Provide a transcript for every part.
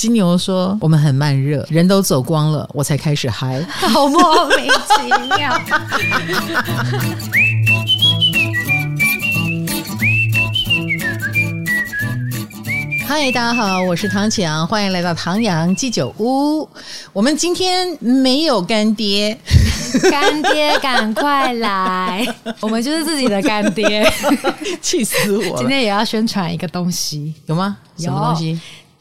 金牛说：“我们很慢热，人都走光了，我才开始嗨，好莫名其妙。”嗨，大家好，我是唐启阳，欢迎来到唐阳鸡酒屋。我们今天没有干爹，干爹赶快来，我们就是自己的干爹，气死我了！今天也要宣传一个东西，有吗？什么东西？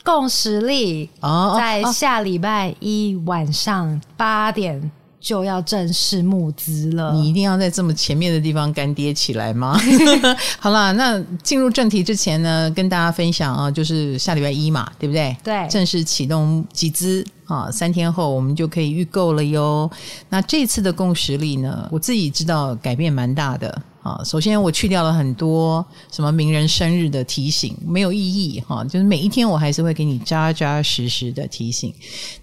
共识力哦，在下礼拜一晚上八点就要正式募资了。你一定要在这么前面的地方干爹起来吗？好啦，那进入正题之前呢，跟大家分享啊，就是下礼拜一嘛，对不对？对，正式启动集资啊，三天后我们就可以预购了哟。那这次的共识力呢，我自己知道改变蛮大的。啊，首先我去掉了很多什么名人生日的提醒，没有意义哈。就是每一天我还是会给你扎扎实实的提醒。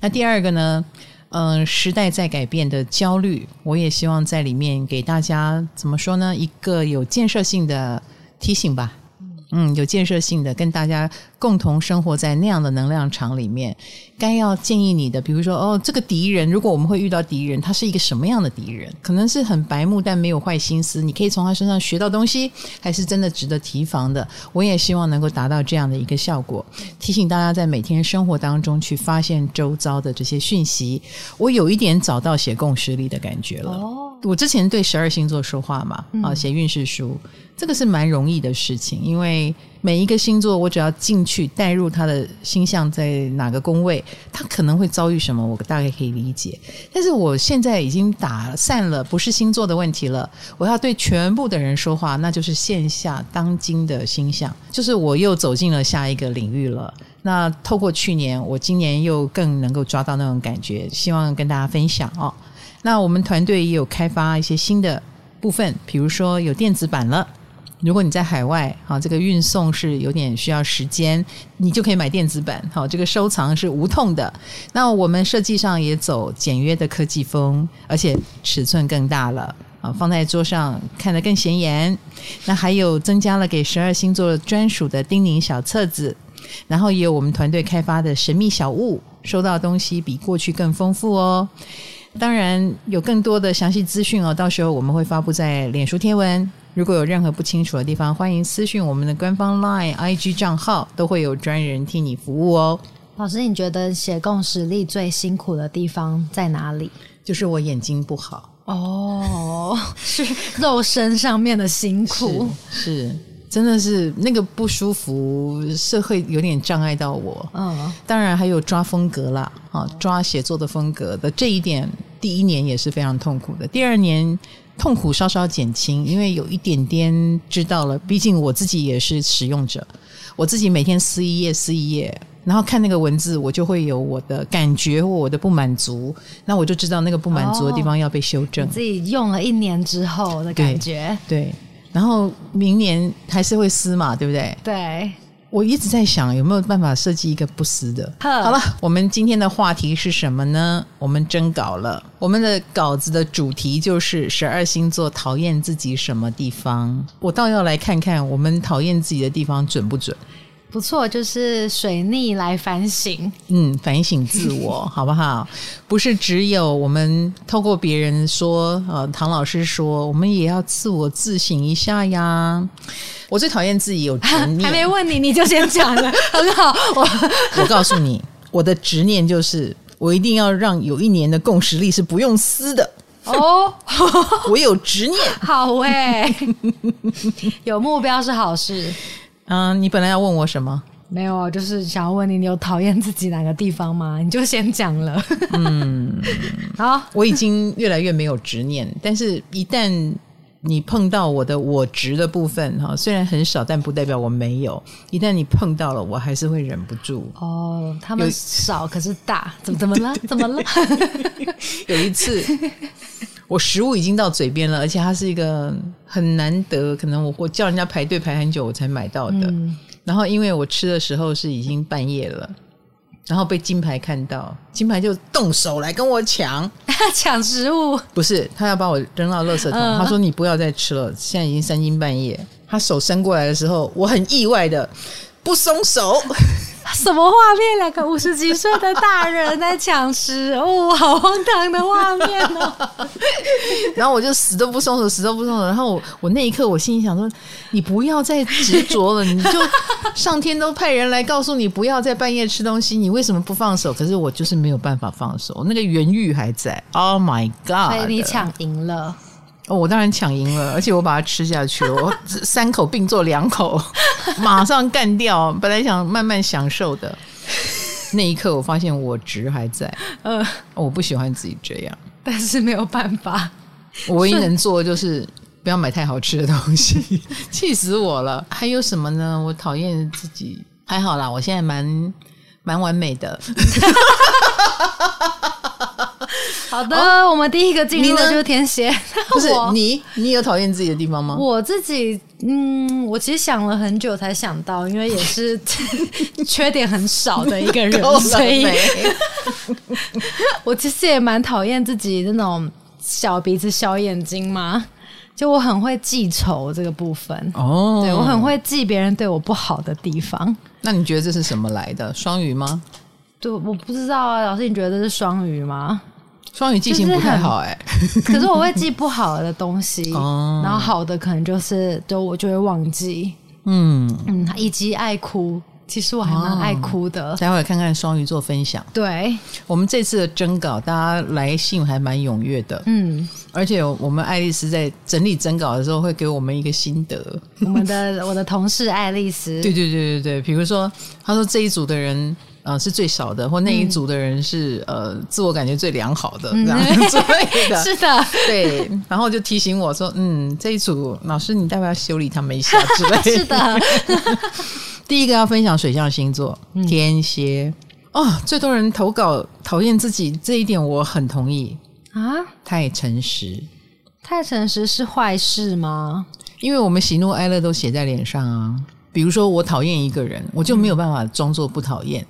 那第二个呢，嗯，时代在改变的焦虑，我也希望在里面给大家怎么说呢？一个有建设性的提醒吧。嗯，有建设性的，跟大家共同生活在那样的能量场里面，该要建议你的，比如说，哦，这个敌人，如果我们会遇到敌人，他是一个什么样的敌人？可能是很白目但没有坏心思，你可以从他身上学到东西，还是真的值得提防的？我也希望能够达到这样的一个效果，提醒大家在每天生活当中去发现周遭的这些讯息。我有一点找到写共识力的感觉了。哦，我之前对十二星座说话嘛，啊，写运势书。这个是蛮容易的事情，因为每一个星座，我只要进去带入他的星象在哪个宫位，他可能会遭遇什么，我大概可以理解。但是我现在已经打散了，不是星座的问题了，我要对全部的人说话，那就是线下当今的星象，就是我又走进了下一个领域了。那透过去年，我今年又更能够抓到那种感觉，希望跟大家分享哦。那我们团队也有开发一些新的部分，比如说有电子版了。如果你在海外，哈，这个运送是有点需要时间，你就可以买电子版，好，这个收藏是无痛的。那我们设计上也走简约的科技风，而且尺寸更大了，啊，放在桌上看得更显眼。那还有增加了给十二星座专属的叮咛小册子，然后也有我们团队开发的神秘小物，收到东西比过去更丰富哦。当然有更多的详细资讯哦，到时候我们会发布在脸书贴文。如果有任何不清楚的地方，欢迎私讯我们的官方 LINE、IG 账号，都会有专人替你服务哦。老师，你觉得写共识力最辛苦的地方在哪里？就是我眼睛不好哦，是肉身上面的辛苦，是，是真的是那个不舒服，是会有点障碍到我。嗯，当然还有抓风格啦，啊，抓写作的风格的这一点，第一年也是非常痛苦的，第二年。痛苦稍稍减轻，因为有一点点知道了。毕竟我自己也是使用者，我自己每天撕一页撕一页，然后看那个文字，我就会有我的感觉或我的不满足，那我就知道那个不满足的地方要被修正。哦，自己用了一年之后的感觉，对，对，然后明年还是会撕嘛，对不对？对。我一直在想有没有办法设计一个不死的。好了，我们今天的话题是什么呢？我们征稿了，我们的稿子的主题就是十二星座讨厌自己什么地方。我倒要来看看我们讨厌自己的地方准不准。不错，就是水逆来反省，嗯，反省自我，好不好？不是只有我们透过别人说，呃，唐老师说，我们也要自我自省一下呀。我最讨厌自己有执念，还没问你你就先讲了，很好。我我告诉你，我的执念就是，我一定要让有一年的共识力是不用撕的哦。我有执念，好诶、欸，有目标是好事。嗯，你本来要问我什么？没有啊，就是想要问你，你有讨厌自己哪个地方吗？你就先讲了。嗯，好，我已经越来越没有执念，但是一旦你碰到我的我执的部分哈，虽然很少，但不代表我没有。一旦你碰到了，我还是会忍不住。哦，他们少可是大，怎么怎么了？怎么了？有一次。我食物已经到嘴边了，而且它是一个很难得，可能我我叫人家排队排很久我才买到的。嗯、然后因为我吃的时候是已经半夜了，然后被金牌看到，金牌就动手来跟我抢 抢食物，不是他要把我扔到垃圾桶，嗯、他说你不要再吃了，现在已经三更半夜。他手伸过来的时候，我很意外的不松手。什么画面？两个五十几岁的大人在抢食物，好荒唐的画面哦！然后我就死都不松手，死都不松手。然后我我那一刻，我心里想说：你不要再执着了，你就上天都派人来告诉你不要在半夜吃东西，你为什么不放手？可是我就是没有办法放手，那个原欲还在。Oh my god！所以你抢赢了。哦，我当然抢赢了，而且我把它吃下去了，我三口并作两口，马上干掉。本来想慢慢享受的，那一刻我发现我值还在。嗯、呃，我不喜欢自己这样，但是没有办法。我唯一能做的就是不要买太好吃的东西，气死我了。还有什么呢？我讨厌自己，还好啦，我现在蛮蛮完美的。好的，哦、我们第一个进入的就是天蝎。不是你，你有讨厌自己的地方吗？我自己，嗯，我其实想了很久才想到，因为也是 缺点很少的一个人，所以，我其实也蛮讨厌自己那种小鼻子、小眼睛嘛。就我很会记仇这个部分哦，对，我很会记别人对我不好的地方。那你觉得这是什么来的？双鱼吗？对，我不知道啊，老师，你觉得这是双鱼吗？双鱼记性不太好哎、欸，可是我会记不好的东西，然后好的可能就是就我就会忘记，嗯。嗯，以及爱哭，其实我还蛮爱哭的。待会看看双鱼座分享。对，我们这次的征稿，大家来信还蛮踊跃的，嗯，而且我们爱丽丝在整理征稿的时候会给我们一个心得。我们的我的同事爱丽丝，对对对对对，比如说他说这一组的人。呃，是最少的，或那一组的人是、嗯、呃，自我感觉最良好的，嗯、这样 之类的。是的，对。然后就提醒我说，嗯，这一组老师，你待会要修理他们一下 之类的。是的。第一个要分享水象星座，天蝎。哦，最多人投稿讨厌自己这一点，我很同意啊。太诚实，太诚实是坏事吗？因为我们喜怒哀乐都写在脸上啊。比如说，我讨厌一个人，我就没有办法装作不讨厌。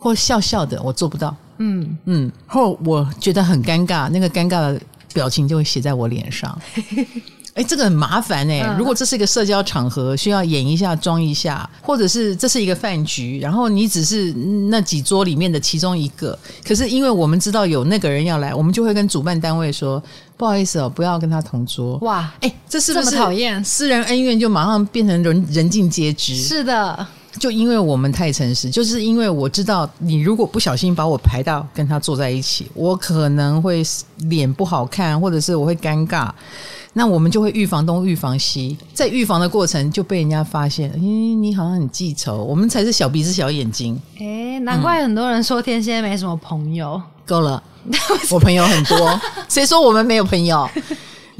或笑笑的，我做不到。嗯嗯，后我觉得很尴尬，那个尴尬的表情就会写在我脸上。哎，这个很麻烦哎、欸。嗯、如果这是一个社交场合，需要演一下、装一下，或者是这是一个饭局，然后你只是那几桌里面的其中一个，可是因为我们知道有那个人要来，我们就会跟主办单位说：“不好意思哦，不要跟他同桌。”哇，哎，这是不是讨厌？私人恩怨就马上变成人人尽皆知。是的。就因为我们太诚实，就是因为我知道你如果不小心把我排到跟他坐在一起，我可能会脸不好看，或者是我会尴尬，那我们就会预防东预防西，在预防的过程就被人家发现，咦，你好像很记仇，我们才是小鼻子小眼睛。诶，难怪很多人说天蝎没什么朋友。够了，我朋友很多，谁说我们没有朋友？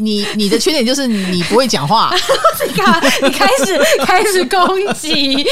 你你的缺点就是你不会讲话，你看你开始开始攻击，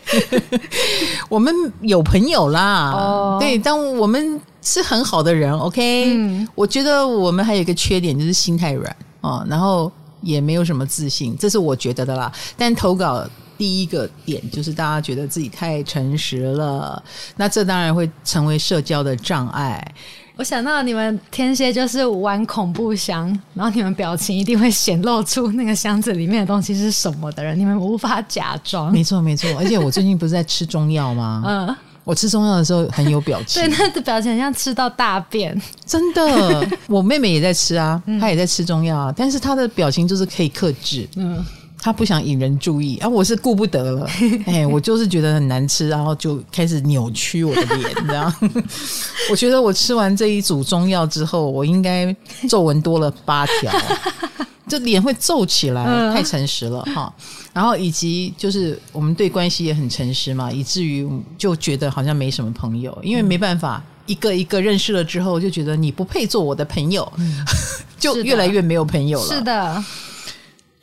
我们有朋友啦，哦、对，但我们是很好的人，OK，嗯、我觉得我们还有一个缺点就是心太软哦，然后也没有什么自信，这是我觉得的啦。但投稿第一个点就是大家觉得自己太诚实了，那这当然会成为社交的障碍。我想到你们天蝎就是玩恐怖箱，然后你们表情一定会显露出那个箱子里面的东西是什么的人，你们无法假装。没错没错，而且我最近不是在吃中药吗？嗯，我吃中药的时候很有表情，对，那个表情很像吃到大便，真的。我妹妹也在吃啊，她也在吃中药啊，但是她的表情就是可以克制。嗯。他不想引人注意啊，我是顾不得了，哎，我就是觉得很难吃，然后就开始扭曲我的脸，这样。我觉得我吃完这一组中药之后，我应该皱纹多了八条，这脸会皱起来，太诚实了哈。然后以及就是我们对关系也很诚实嘛，以至于就觉得好像没什么朋友，因为没办法一个一个认识了之后，就觉得你不配做我的朋友，就越来越没有朋友了。是的。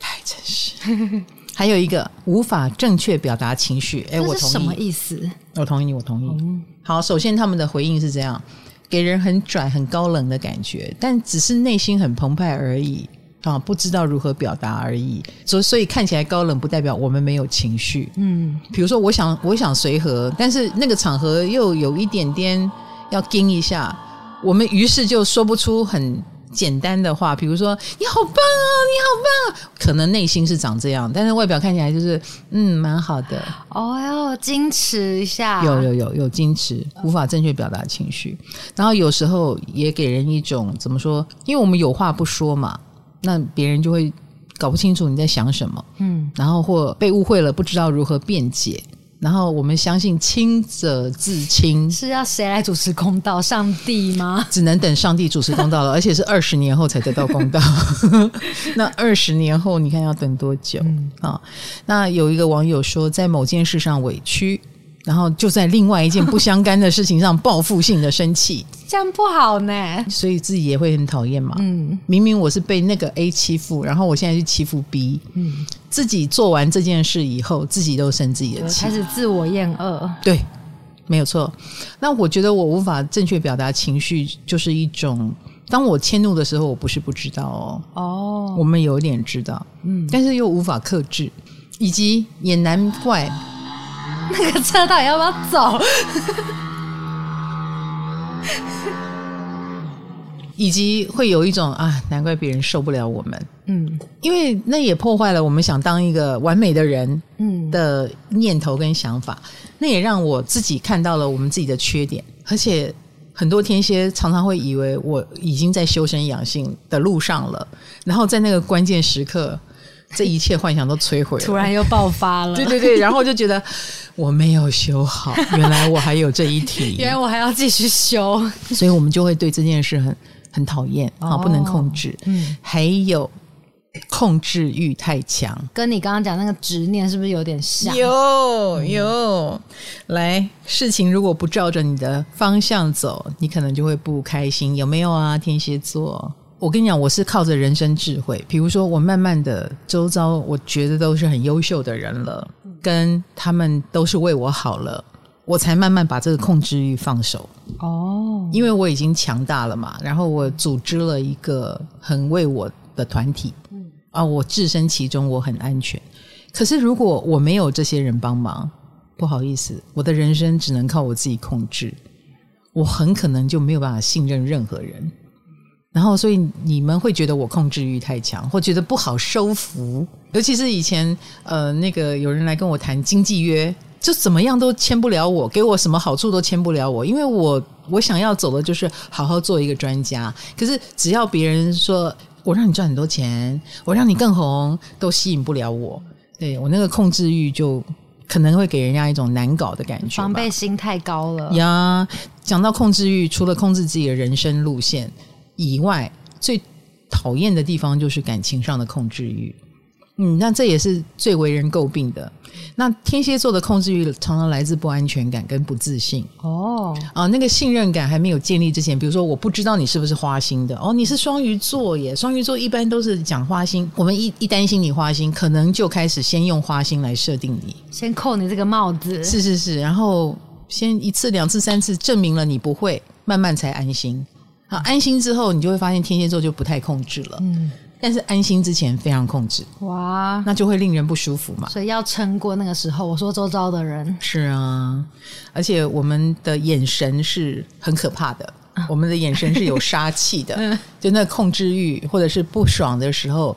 太真实，还有一个无法正确表达情绪。哎，我同意。什么意思？我同意你，我同意。嗯、好，首先他们的回应是这样，给人很拽、很高冷的感觉，但只是内心很澎湃而已啊，不知道如何表达而已。所，所以看起来高冷，不代表我们没有情绪。嗯，比如说，我想，我想随和，但是那个场合又有一点点要盯一下，我们于是就说不出很。简单的话，比如说“你好棒啊，你好棒”，可能内心是长这样，但是外表看起来就是嗯，蛮好的。哦哟，矜持一下，有有有有矜持，无法正确表达情绪，然后有时候也给人一种怎么说？因为我们有话不说嘛，那别人就会搞不清楚你在想什么，嗯，然后或被误会了，不知道如何辩解。然后我们相信清者自清，是要谁来主持公道？上帝吗？只能等上帝主持公道了，而且是二十年后才得到公道。那二十年后，你看要等多久啊？那有一个网友说，在某件事上委屈。然后就在另外一件不相干的事情上报复性的生气，这样不好呢。所以自己也会很讨厌嘛。嗯，明明我是被那个 A 欺负，然后我现在去欺负 B。嗯，自己做完这件事以后，自己都生自己的气，开始自我厌恶。对，没有错。那我觉得我无法正确表达情绪，就是一种当我迁怒的时候，我不是不知道哦。哦，我们有点知道，嗯，但是又无法克制，以及也难怪。那个车到底要不要走？以及会有一种啊，难怪别人受不了我们。嗯，因为那也破坏了我们想当一个完美的人，嗯的念头跟想法。那也让我自己看到了我们自己的缺点，而且很多天蝎常常会以为我已经在修身养性的路上了，然后在那个关键时刻。这一切幻想都摧毁了，突然又爆发了。对对对，然后就觉得我没有修好，原来我还有这一题，原来我还要继续修，所以我们就会对这件事很很讨厌啊，不能控制。嗯，还有控制欲太强，跟你刚刚讲那个执念是不是有点像？有有，来，事情如果不照着你的方向走，你可能就会不开心，有没有啊？天蝎座。我跟你讲，我是靠着人生智慧，比如说我慢慢的周遭，我觉得都是很优秀的人了，跟他们都是为我好了，我才慢慢把这个控制欲放手。哦，因为我已经强大了嘛，然后我组织了一个很为我的团体，啊，我置身其中，我很安全。可是如果我没有这些人帮忙，不好意思，我的人生只能靠我自己控制，我很可能就没有办法信任任何人。然后，所以你们会觉得我控制欲太强，或觉得不好收服。尤其是以前，呃，那个有人来跟我谈经济约，就怎么样都签不了我，给我什么好处都签不了我，因为我我想要走的就是好好做一个专家。可是只要别人说我让你赚很多钱，我让你更红，都吸引不了我。对，我那个控制欲就可能会给人家一种难搞的感觉，防备心太高了呀。讲到控制欲，除了控制自己的人生路线。以外，最讨厌的地方就是感情上的控制欲。嗯，那这也是最为人诟病的。那天蝎座的控制欲常常来自不安全感跟不自信。哦，啊，那个信任感还没有建立之前，比如说我不知道你是不是花心的。哦，你是双鱼座耶，双鱼座一般都是讲花心。我们一一担心你花心，可能就开始先用花心来设定你，先扣你这个帽子。是是是，然后先一次、两次、三次证明了你不会，慢慢才安心。好，安心之后，你就会发现天蝎座就不太控制了。嗯，但是安心之前非常控制，哇，那就会令人不舒服嘛。所以要撑过那个时候。我说周遭的人是啊，而且我们的眼神是很可怕的，啊、我们的眼神是有杀气的。嗯，就那控制欲或者是不爽的时候，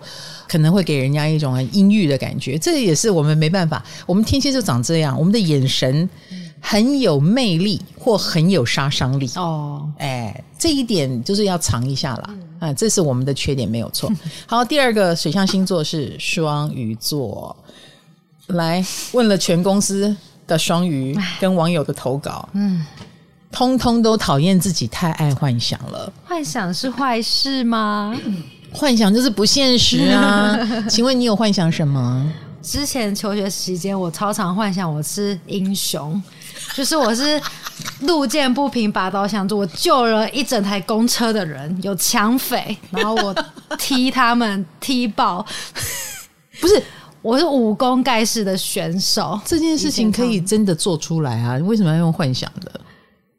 可能会给人家一种很阴郁的感觉。这也是我们没办法，我们天蝎就长这样，我们的眼神。很有魅力或很有杀伤力哦，哎，这一点就是要藏一下啦。啊，这是我们的缺点，没有错。好，第二个水象星座是双鱼座，来问了全公司的双鱼跟网友的投稿，嗯，通通都讨厌自己太爱幻想了。幻想是坏事吗？幻想就是不现实啊。请问你有幻想什么？之前求学期间，我超常幻想我是英雄。就是我是路见不平拔刀相助，我救了一整台公车的人，有抢匪，然后我踢他们踢爆，不是，我是武功盖世的选手。这件事情可以真的做出来啊？你为什么要用幻想的？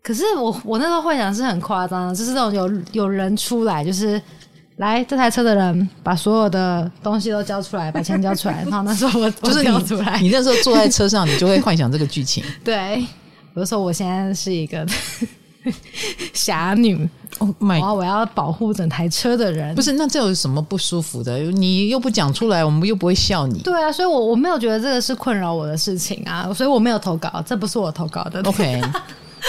可是我我那时候幻想是很夸张的，就是那种有有人出来，就是来这台车的人把所有的东西都交出来，把钱交出来，然后那时候我 就是你出来。你那时候坐在车上，你就会幻想这个剧情。对。比如说，我现在是一个 侠女哦，my，然后我要保护整台车的人。不是，那这有什么不舒服的？你又不讲出来，我们又不会笑你。对啊，所以我我没有觉得这个是困扰我的事情啊，所以我没有投稿，这不是我投稿的。OK，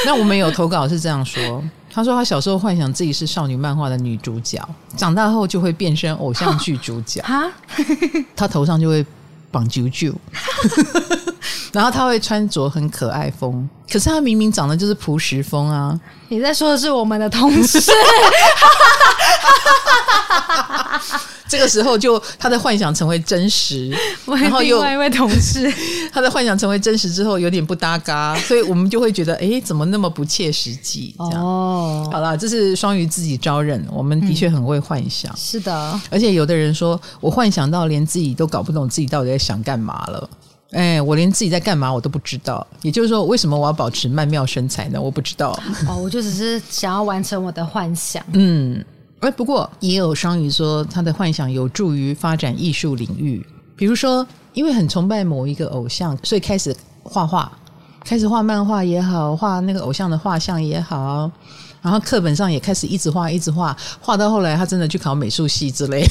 那我们有投稿是这样说，他说他小时候幻想自己是少女漫画的女主角，长大后就会变身偶像剧主角哈，他头上就会绑啾啾。然后他会穿着很可爱风，可是他明明长得就是朴实风啊！你在说的是我们的同事。这个时候就他的幻想成为真实，然后又另外一位同事，他的幻想成为真实之后有点不搭嘎，所以我们就会觉得，哎，怎么那么不切实际？这样哦，好了，这是双鱼自己招认，我们的确很会幻想，嗯、是的，而且有的人说我幻想到连自己都搞不懂自己到底在想干嘛了。哎，我连自己在干嘛我都不知道。也就是说，为什么我要保持曼妙身材呢？我不知道。哦，我就只是想要完成我的幻想。嗯，哎，不过也有双鱼说，他的幻想有助于发展艺术领域。比如说，因为很崇拜某一个偶像，所以开始画画，开始画漫画也好，画那个偶像的画像也好。然后课本上也开始一直画，一直画，画到后来他真的去考美术系之类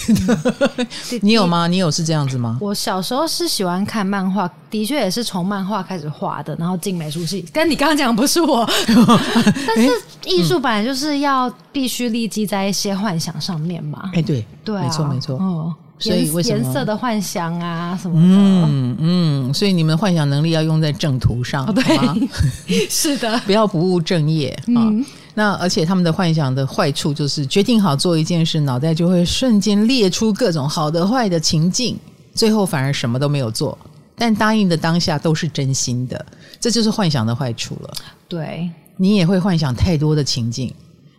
你有吗？你有是这样子吗？我小时候是喜欢看漫画，的确也是从漫画开始画的，然后进美术系。跟你刚刚讲不是我，但是艺术本来就是要必须立基在一些幻想上面嘛。哎，对对、啊，没错没错。嗯，所以为什么颜色的幻想啊什么的？嗯嗯，所以你们的幻想能力要用在正途上，哦、对吗？是的，不要不务正业啊。嗯那而且他们的幻想的坏处就是决定好做一件事，脑袋就会瞬间列出各种好的坏的情境，最后反而什么都没有做。但答应的当下都是真心的，这就是幻想的坏处了。对，你也会幻想太多的情境，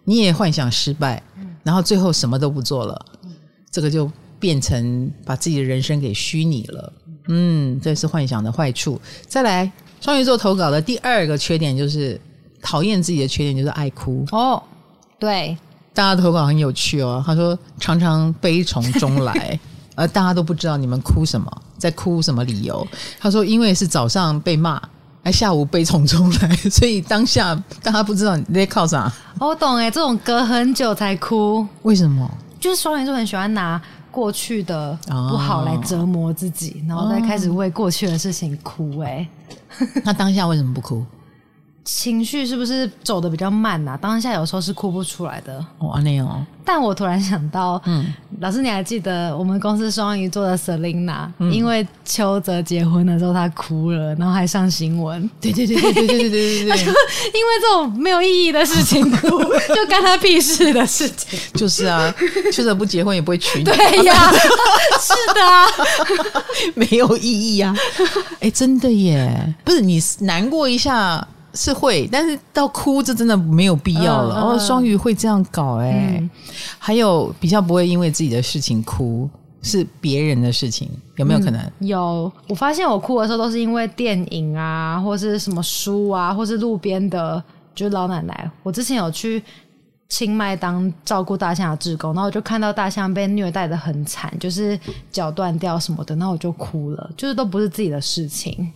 你也幻想失败，然后最后什么都不做了，这个就变成把自己的人生给虚拟了。嗯，这是幻想的坏处。再来，双鱼座投稿的第二个缺点就是。讨厌自己的缺点就是爱哭哦，对，大家投稿很有趣哦。他说常常悲从中来，而 大家都不知道你们哭什么，在哭什么理由。他说因为是早上被骂，而下午悲从中来，所以当下大家不知道你在靠啥。我懂哎，这种隔很久才哭，为什么？就是双鱼座很喜欢拿过去的不好来折磨自己，哦、然后再开始为过去的事情哭。哎，那当下为什么不哭？情绪是不是走的比较慢呐、啊？当下有时候是哭不出来的。哦，那样哦。但我突然想到，嗯，老师你还记得我们公司双鱼座的 Selina，、嗯、因为邱泽结婚的时候她哭了，然后还上新闻。对对对对对对对对对。因为这种没有意义的事情哭，就干他屁事的事情。就是啊，邱泽不结婚也不会娶你。对呀，是的啊，没有意义啊。哎，真的耶，不是你难过一下。是会，但是到哭这真的没有必要了。哦，双鱼会这样搞哎、欸嗯，还有比较不会因为自己的事情哭，是别人的事情，有没有可能？嗯、有，我发现我哭的时候都是因为电影啊，或是什么书啊，或是路边的，就是老奶奶。我之前有去清迈当照顾大象的志工，然后我就看到大象被虐待的很惨，就是脚断掉什么的，然后我就哭了，就是都不是自己的事情。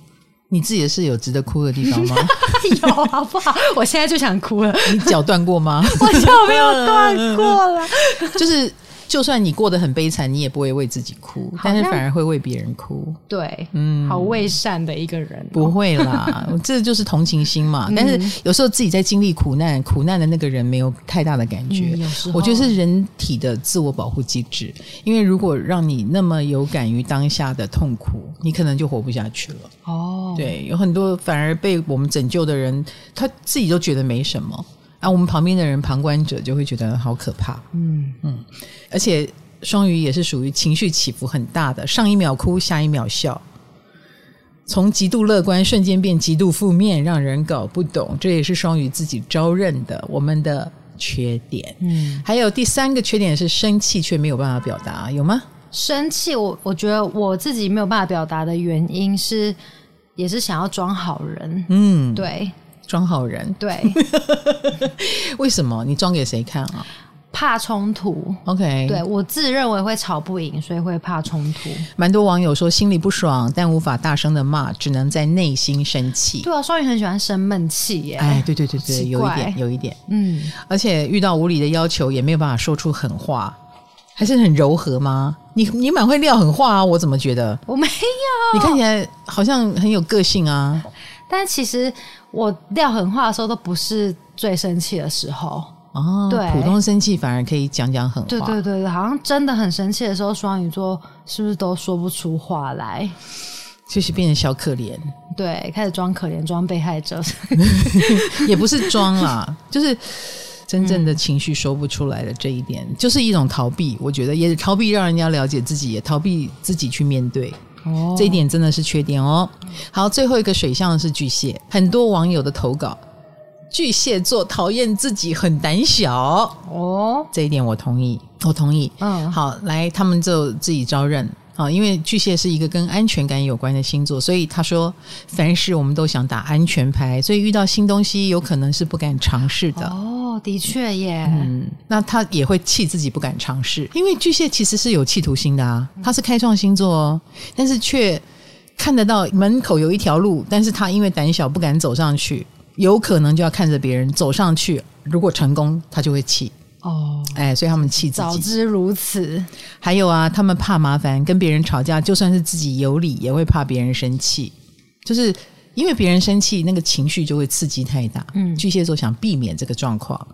你自己的是有值得哭的地方吗？有，好不好？我现在就想哭了。你脚断过吗？我脚没有断过了，就是。就算你过得很悲惨，你也不会为自己哭，但是反而会为别人哭。对，嗯，好为善的一个人，哦。不会啦，这就是同情心嘛。但是有时候自己在经历苦难，苦难的那个人没有太大的感觉。我觉得是人体的自我保护机制。因为如果让你那么有感于当下的痛苦，你可能就活不下去了。哦，对，有很多反而被我们拯救的人，他自己都觉得没什么。啊，我们旁边的人旁观者就会觉得好可怕。嗯嗯，而且双鱼也是属于情绪起伏很大的，上一秒哭，下一秒笑，从极度乐观瞬间变极度负面，让人搞不懂。这也是双鱼自己招认的我们的缺点。嗯，还有第三个缺点是生气却没有办法表达，有吗？生气，我我觉得我自己没有办法表达的原因是，也是想要装好人。嗯，对。装好人，对，为什么？你装给谁看啊？怕冲突。OK，对，我自认为会吵不赢，所以会怕冲突。蛮多网友说心里不爽，但无法大声的骂，只能在内心生气。对啊，双鱼很喜欢生闷气耶。哎，对对对对，有一点，有一点。嗯，而且遇到无理的要求，也没有办法说出狠话，还是很柔和吗？你你蛮会撂狠话啊，我怎么觉得？我没有，你看起来好像很有个性啊。但其实我撂狠话的时候，都不是最生气的时候哦。对，普通生气反而可以讲讲狠话。对对对对，好像真的很生气的时候，双鱼座是不是都说不出话来？就是变成小可怜。对，开始装可怜，装被害者。也不是装啦，就是。真正的情绪说不出来的这一点，嗯、就是一种逃避。我觉得也逃避让人家了解自己，也逃避自己去面对。哦，这一点真的是缺点哦。好，最后一个水象是巨蟹，很多网友的投稿，巨蟹座讨厌自己很胆小。哦，这一点我同意，我同意。嗯，好，来，他们就自己招认。啊，因为巨蟹是一个跟安全感有关的星座，所以他说凡事我们都想打安全牌，所以遇到新东西有可能是不敢尝试的。哦，的确耶。嗯，那他也会气自己不敢尝试，因为巨蟹其实是有企图心的啊，他是开创星座哦，但是却看得到门口有一条路，但是他因为胆小不敢走上去，有可能就要看着别人走上去，如果成功，他就会气。哦，哎，所以他们气自己。早知如此。还有啊，他们怕麻烦，跟别人吵架，就算是自己有理，也会怕别人生气。就是因为别人生气，那个情绪就会刺激太大。嗯，巨蟹座想避免这个状况，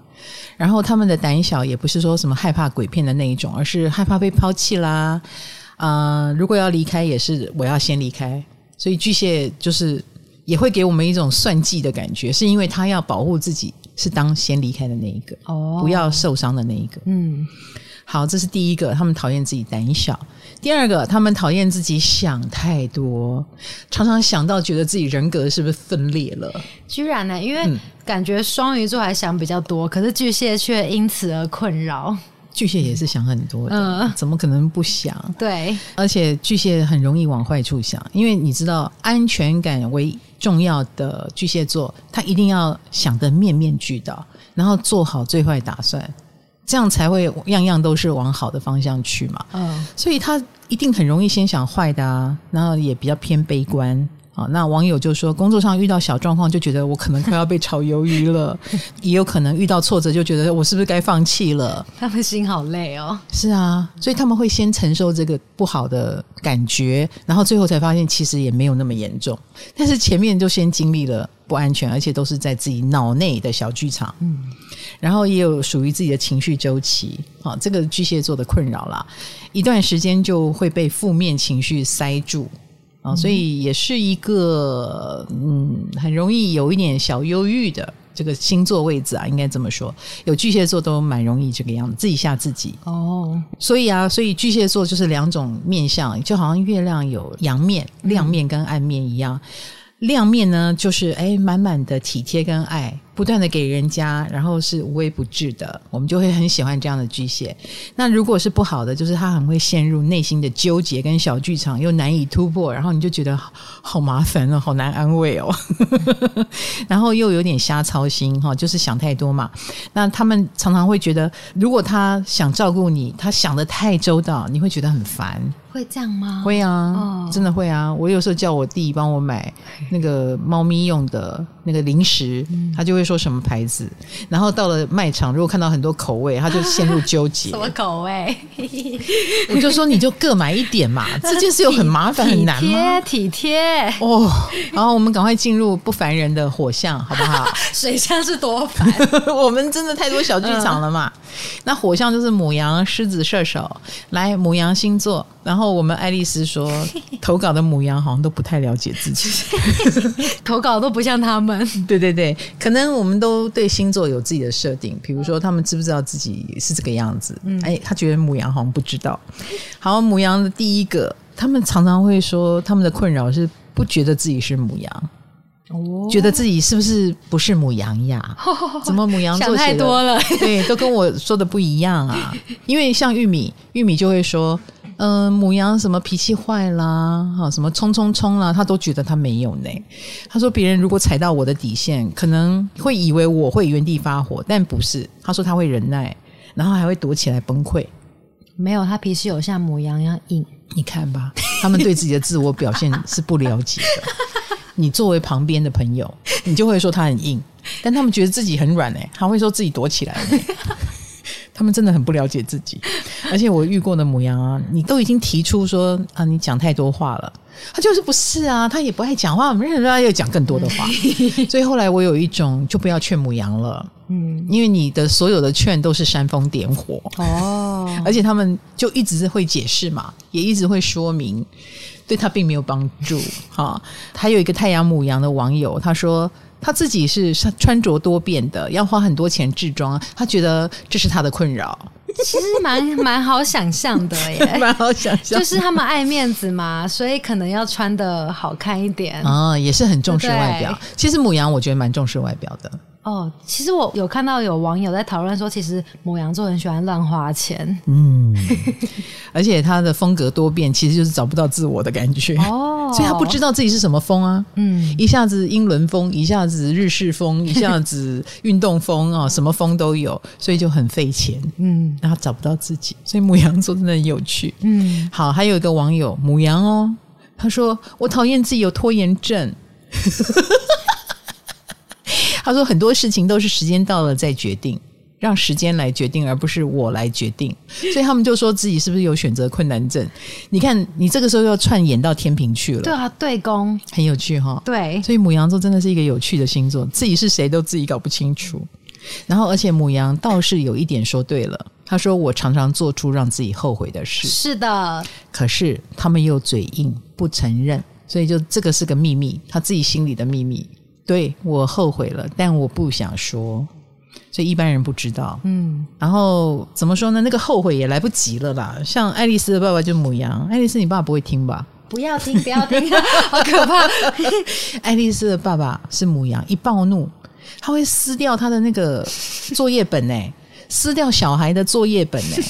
然后他们的胆小也不是说什么害怕鬼片的那一种，而是害怕被抛弃啦。啊、呃，如果要离开，也是我要先离开。所以巨蟹就是也会给我们一种算计的感觉，是因为他要保护自己。是当先离开的那一个哦，不要受伤的那一个。嗯，好，这是第一个，他们讨厌自己胆小。第二个，他们讨厌自己想太多，常常想到觉得自己人格是不是分裂了？居然呢？因为感觉双鱼座还想比较多，可是巨蟹却因此而困扰。巨蟹也是想很多的，嗯，怎么可能不想？对，而且巨蟹很容易往坏处想，因为你知道，安全感为重要的巨蟹座，他一定要想得面面俱到，然后做好最坏打算，这样才会样样都是往好的方向去嘛。嗯，所以他一定很容易先想坏的啊，然后也比较偏悲观。好，那网友就说，工作上遇到小状况，就觉得我可能快要被炒鱿鱼了；也有可能遇到挫折，就觉得我是不是该放弃了？他们心好累哦。是啊，所以他们会先承受这个不好的感觉，然后最后才发现其实也没有那么严重。但是前面就先经历了不安全，而且都是在自己脑内的小剧场。嗯，然后也有属于自己的情绪周期。好，这个巨蟹座的困扰啦，一段时间就会被负面情绪塞住。所以也是一个嗯，很容易有一点小忧郁的这个星座位置啊，应该这么说。有巨蟹座都蛮容易这个样子，自己吓自己哦。所以啊，所以巨蟹座就是两种面相，就好像月亮有阳面、亮面跟暗面一样。亮面呢，就是哎满满的体贴跟爱。不断的给人家，然后是无微不至的，我们就会很喜欢这样的巨蟹。那如果是不好的，就是他很会陷入内心的纠结跟小剧场，又难以突破，然后你就觉得好，麻烦哦，好难安慰哦。然后又有点瞎操心哈，就是想太多嘛。那他们常常会觉得，如果他想照顾你，他想的太周到，你会觉得很烦。会这样吗？会啊，哦、真的会啊。我有时候叫我弟帮我买那个猫咪用的那个零食，嗯、他就会。说什么牌子？然后到了卖场，如果看到很多口味，他就陷入纠结。什么口味？我就说你就各买一点嘛。这件事又很麻烦很难吗？体贴，哦。然后我们赶快进入不凡人的火象，好不好？水象是多烦？我们真的太多小剧场了嘛。嗯、那火象就是母羊、狮子、射手。来，母羊星座。然后我们爱丽丝说，投稿的母羊好像都不太了解自己，投稿都不像他们。对对对，可能我们都对星座有自己的设定，比如说他们知不知道自己是这个样子？嗯，哎，他觉得母羊好像不知道。好，母羊的第一个，他们常常会说，他们的困扰是不觉得自己是母羊。哦，觉得自己是不是不是母羊呀？怎么母羊座想太多了？对，都跟我说的不一样啊。因为像玉米，玉米就会说。嗯、呃，牡羊什么脾气坏啦，哈，什么冲冲冲啦，他都觉得他没有呢。他说别人如果踩到我的底线，可能会以为我会原地发火，但不是。他说他会忍耐，然后还会躲起来崩溃。没有，他脾气有像母羊一样硬。你看吧，他们对自己的自我表现是不了解的。你作为旁边的朋友，你就会说他很硬，但他们觉得自己很软哎，他会说自己躲起来。他们真的很不了解自己，而且我遇过的母羊啊，你都已经提出说啊，你讲太多话了，他就是不是啊，他也不爱讲话，没人让他又讲更多的话，所以后来我有一种就不要劝母羊了，嗯，因为你的所有的劝都是煽风点火。哦，而且他们就一直会解释嘛，也一直会说明，对他并没有帮助。哈。还有一个太阳母羊的网友，他说。他自己是穿着多变的，要花很多钱制装，他觉得这是他的困扰。其实蛮 蛮好想象的耶，蛮好想象，就是他们爱面子嘛，所以可能要穿的好看一点啊、哦，也是很重视外表。其实母羊我觉得蛮重视外表的。哦，其实我有看到有网友在讨论说，其实母羊座很喜欢乱花钱，嗯，而且他的风格多变，其实就是找不到自我的感觉哦，所以他不知道自己是什么风啊，嗯，一下子英伦风，一下子日式风，一下子 运动风啊、哦，什么风都有，所以就很费钱，嗯，然后找不到自己，所以母羊座真的很有趣，嗯，好，还有一个网友母羊哦，他说我讨厌自己有拖延症。他说很多事情都是时间到了再决定，让时间来决定，而不是我来决定。所以他们就说自己是不是有选择困难症？你看，你这个时候又串演到天平去了。对啊，对宫很有趣哈、哦。对，所以母羊座真的是一个有趣的星座，自己是谁都自己搞不清楚。然后，而且母羊倒是有一点说对了，他说我常常做出让自己后悔的事。是的，可是他们又嘴硬不承认，所以就这个是个秘密，他自己心里的秘密。对，我后悔了，但我不想说，所以一般人不知道。嗯，然后怎么说呢？那个后悔也来不及了啦。像爱丽丝的爸爸就是母羊，爱丽丝，你爸爸不会听吧？不要听，不要听，好可怕！爱丽丝的爸爸是母羊，一暴怒，他会撕掉他的那个作业本诶，撕掉小孩的作业本 诶，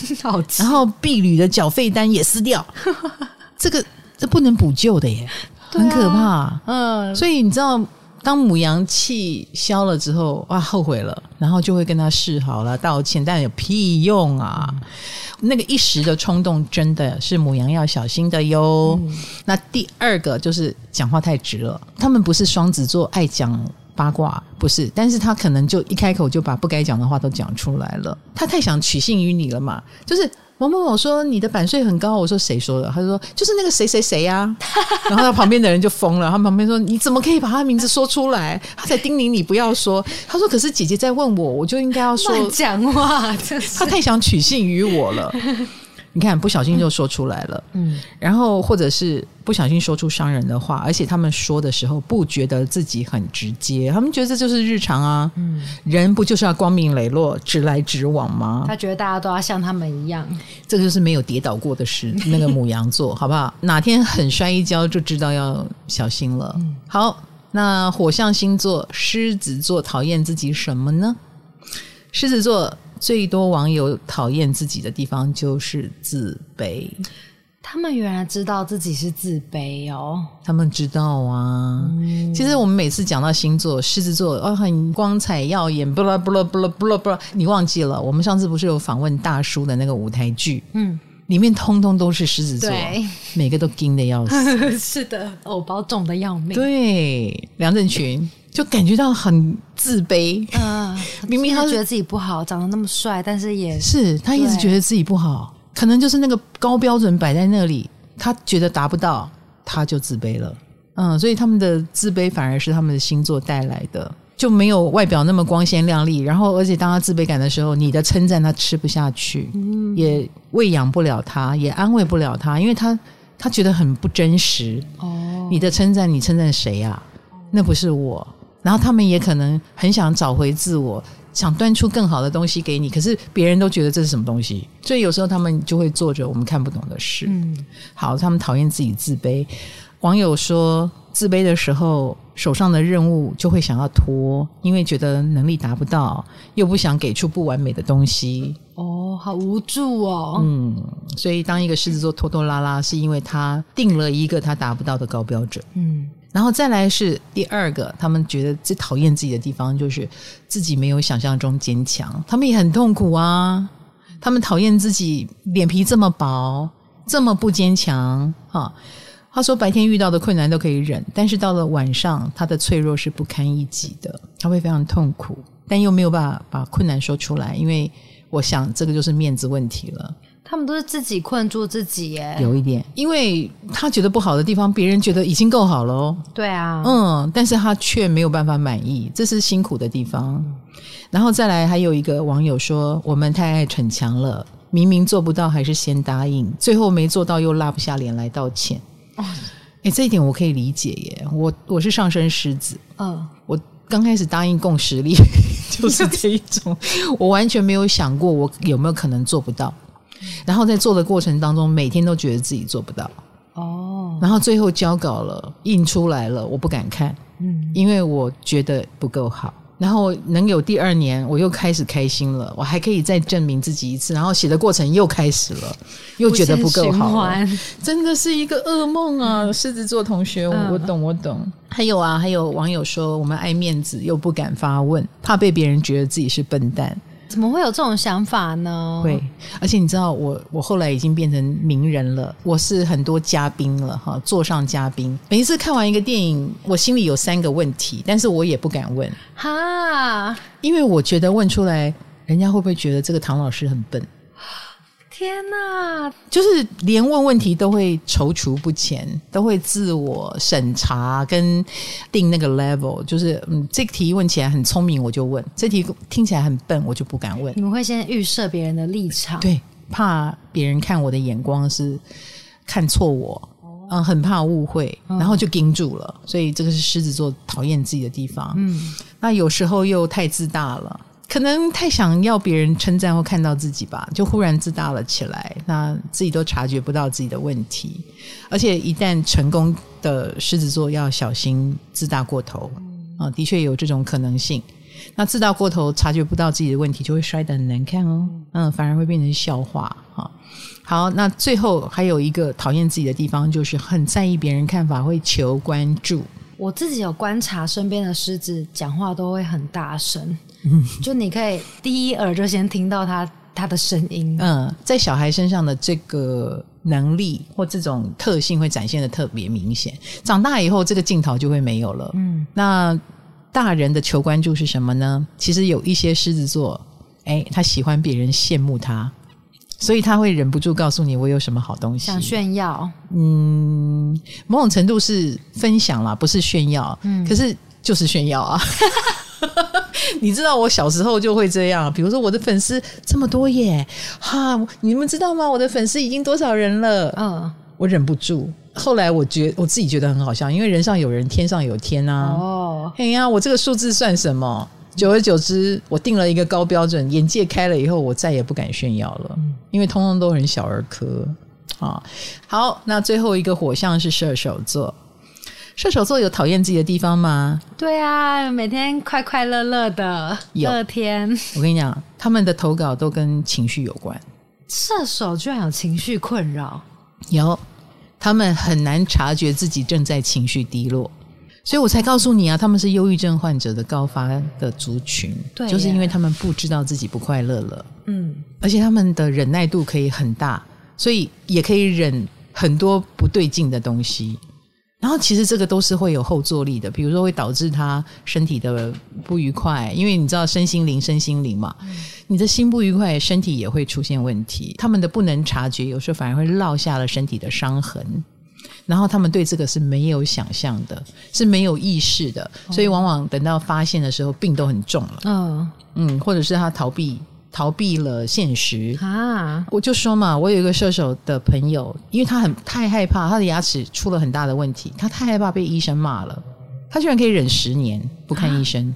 然后婢女的缴费单也撕掉，这个这不能补救的耶，很可怕。嗯，所以你知道。当母羊气消了之后，哇，后悔了，然后就会跟他示好了，道歉，但有屁用啊！嗯、那个一时的冲动，真的是母羊要小心的哟。嗯、那第二个就是讲话太直了，他们不是双子座爱讲八卦，不是，但是他可能就一开口就把不该讲的话都讲出来了，他太想取信于你了嘛，就是。某某某说你的版税很高，我说谁说的？他说就是那个谁谁谁呀。然后他旁边的人就疯了，他旁边说你怎么可以把他名字说出来？他才叮咛你不要说。他说可是姐姐在问我，我就应该要说。乱讲话，他太想取信于我了。你看，不小心就说出来了，嗯，然后或者是不小心说出伤人的话，而且他们说的时候不觉得自己很直接，他们觉得这就是日常啊，嗯，人不就是要光明磊落、直来直往吗？他觉得大家都要像他们一样，这就是没有跌倒过的事。那个母羊座，好不好？哪天很摔一跤就知道要小心了。嗯，好，那火象星座狮子座讨厌自己什么呢？狮子座。最多网友讨厌自己的地方就是自卑。他们原来知道自己是自卑哦。他们知道啊。嗯、其实我们每次讲到星座，狮子座哦，很光彩耀眼，不啦不啦不啦不啦不啦，你忘记了？我们上次不是有访问大叔的那个舞台剧？嗯，里面通通都是狮子座，每个都惊的要死。是的，偶包重的要命。对，梁振群。就感觉到很自卑，嗯、呃，明明他觉得自己不好，长得那么帅，但是也是他一直觉得自己不好，可能就是那个高标准摆在那里，他觉得达不到，他就自卑了，嗯，所以他们的自卑反而是他们的星座带来的，就没有外表那么光鲜亮丽，然后而且当他自卑感的时候，你的称赞他吃不下去，嗯，也喂养不了他，也安慰不了他，因为他他觉得很不真实，哦，你的称赞你称赞谁呀？那不是我。然后他们也可能很想找回自我，想端出更好的东西给你，可是别人都觉得这是什么东西，所以有时候他们就会做着我们看不懂的事。嗯，好，他们讨厌自己自卑。网友说，自卑的时候手上的任务就会想要拖，因为觉得能力达不到，又不想给出不完美的东西。哦，好无助哦。嗯，所以当一个狮子座拖拖拉拉，是因为他定了一个他达不到的高标准。嗯。然后再来是第二个，他们觉得最讨厌自己的地方就是自己没有想象中坚强，他们也很痛苦啊。他们讨厌自己脸皮这么薄，这么不坚强。哈，他说白天遇到的困难都可以忍，但是到了晚上，他的脆弱是不堪一击的，他会非常痛苦，但又没有办法把困难说出来，因为我想这个就是面子问题了。他们都是自己困住自己耶，有一点，因为他觉得不好的地方，别人觉得已经够好了哦。对啊，嗯，但是他却没有办法满意，这是辛苦的地方。然后再来，还有一个网友说：“我们太爱逞强了，明明做不到，还是先答应，最后没做到又拉不下脸来道歉。”哦，哎，这一点我可以理解耶。我我是上升狮子，嗯，我刚开始答应共识力 就是这一种，我完全没有想过我有没有可能做不到。然后在做的过程当中，每天都觉得自己做不到哦。然后最后交稿了，印出来了，我不敢看，嗯，因为我觉得不够好。然后能有第二年，我又开始开心了，我还可以再证明自己一次。然后写的过程又开始了，又觉得不够好，真的是一个噩梦啊！狮子座同学，我懂，我懂。还有啊，还有网友说，我们爱面子又不敢发问，怕被别人觉得自己是笨蛋。怎么会有这种想法呢？会，而且你知道我，我我后来已经变成名人了，我是很多嘉宾了哈，座上嘉宾。每一次看完一个电影，我心里有三个问题，但是我也不敢问哈，因为我觉得问出来，人家会不会觉得这个唐老师很笨？天呐，就是连问问题都会踌躇不前，都会自我审查跟定那个 level。就是嗯，这个题问起来很聪明，我就问；这题听起来很笨，我就不敢问。你们会先预设别人的立场，对，怕别人看我的眼光是看错我，嗯，很怕误会，然后就盯住了。所以这个是狮子座讨厌自己的地方。嗯，那有时候又太自大了。可能太想要别人称赞或看到自己吧，就忽然自大了起来，那自己都察觉不到自己的问题，而且一旦成功的狮子座要小心自大过头啊，的确有这种可能性。那自大过头，察觉不到自己的问题，就会摔得很难看哦，嗯，反而会变成笑话哈。好，那最后还有一个讨厌自己的地方，就是很在意别人看法，会求关注。我自己有观察身边的狮子讲话都会很大声。就你可以第一耳就先听到他他的声音，嗯，在小孩身上的这个能力或这种特性会展现的特别明显。长大以后，这个镜头就会没有了。嗯，那大人的求关注是什么呢？其实有一些狮子座，哎，他喜欢别人羡慕他，所以他会忍不住告诉你我有什么好东西，想炫耀。嗯，某种程度是分享啦，不是炫耀。嗯，可是就是炫耀啊。你知道我小时候就会这样，比如说我的粉丝这么多耶，哈，你们知道吗？我的粉丝已经多少人了？嗯，我忍不住。后来我觉我自己觉得很好笑，因为人上有人，天上有天啊。哦，哎呀，我这个数字算什么？久而久之，我定了一个高标准，眼界开了以后，我再也不敢炫耀了，因为通通都很小儿科啊。好，那最后一个火象是射手座。射手座有讨厌自己的地方吗？对啊，每天快快乐乐的乐天。我跟你讲，他们的投稿都跟情绪有关。射手居然有情绪困扰？有，他们很难察觉自己正在情绪低落，所以我才告诉你啊，他们是忧郁症患者的高发的族群。对，就是因为他们不知道自己不快乐了。嗯，而且他们的忍耐度可以很大，所以也可以忍很多不对劲的东西。然后其实这个都是会有后坐力的，比如说会导致他身体的不愉快，因为你知道身心灵，身心灵嘛，你的心不愉快，身体也会出现问题。他们的不能察觉，有时候反而会落下了身体的伤痕。然后他们对这个是没有想象的，是没有意识的，所以往往等到发现的时候，病都很重了。嗯嗯，或者是他逃避。逃避了现实啊！我就说嘛，我有一个射手的朋友，因为他很太害怕，他的牙齿出了很大的问题，他太害怕被医生骂了，他居然可以忍十年不看医生。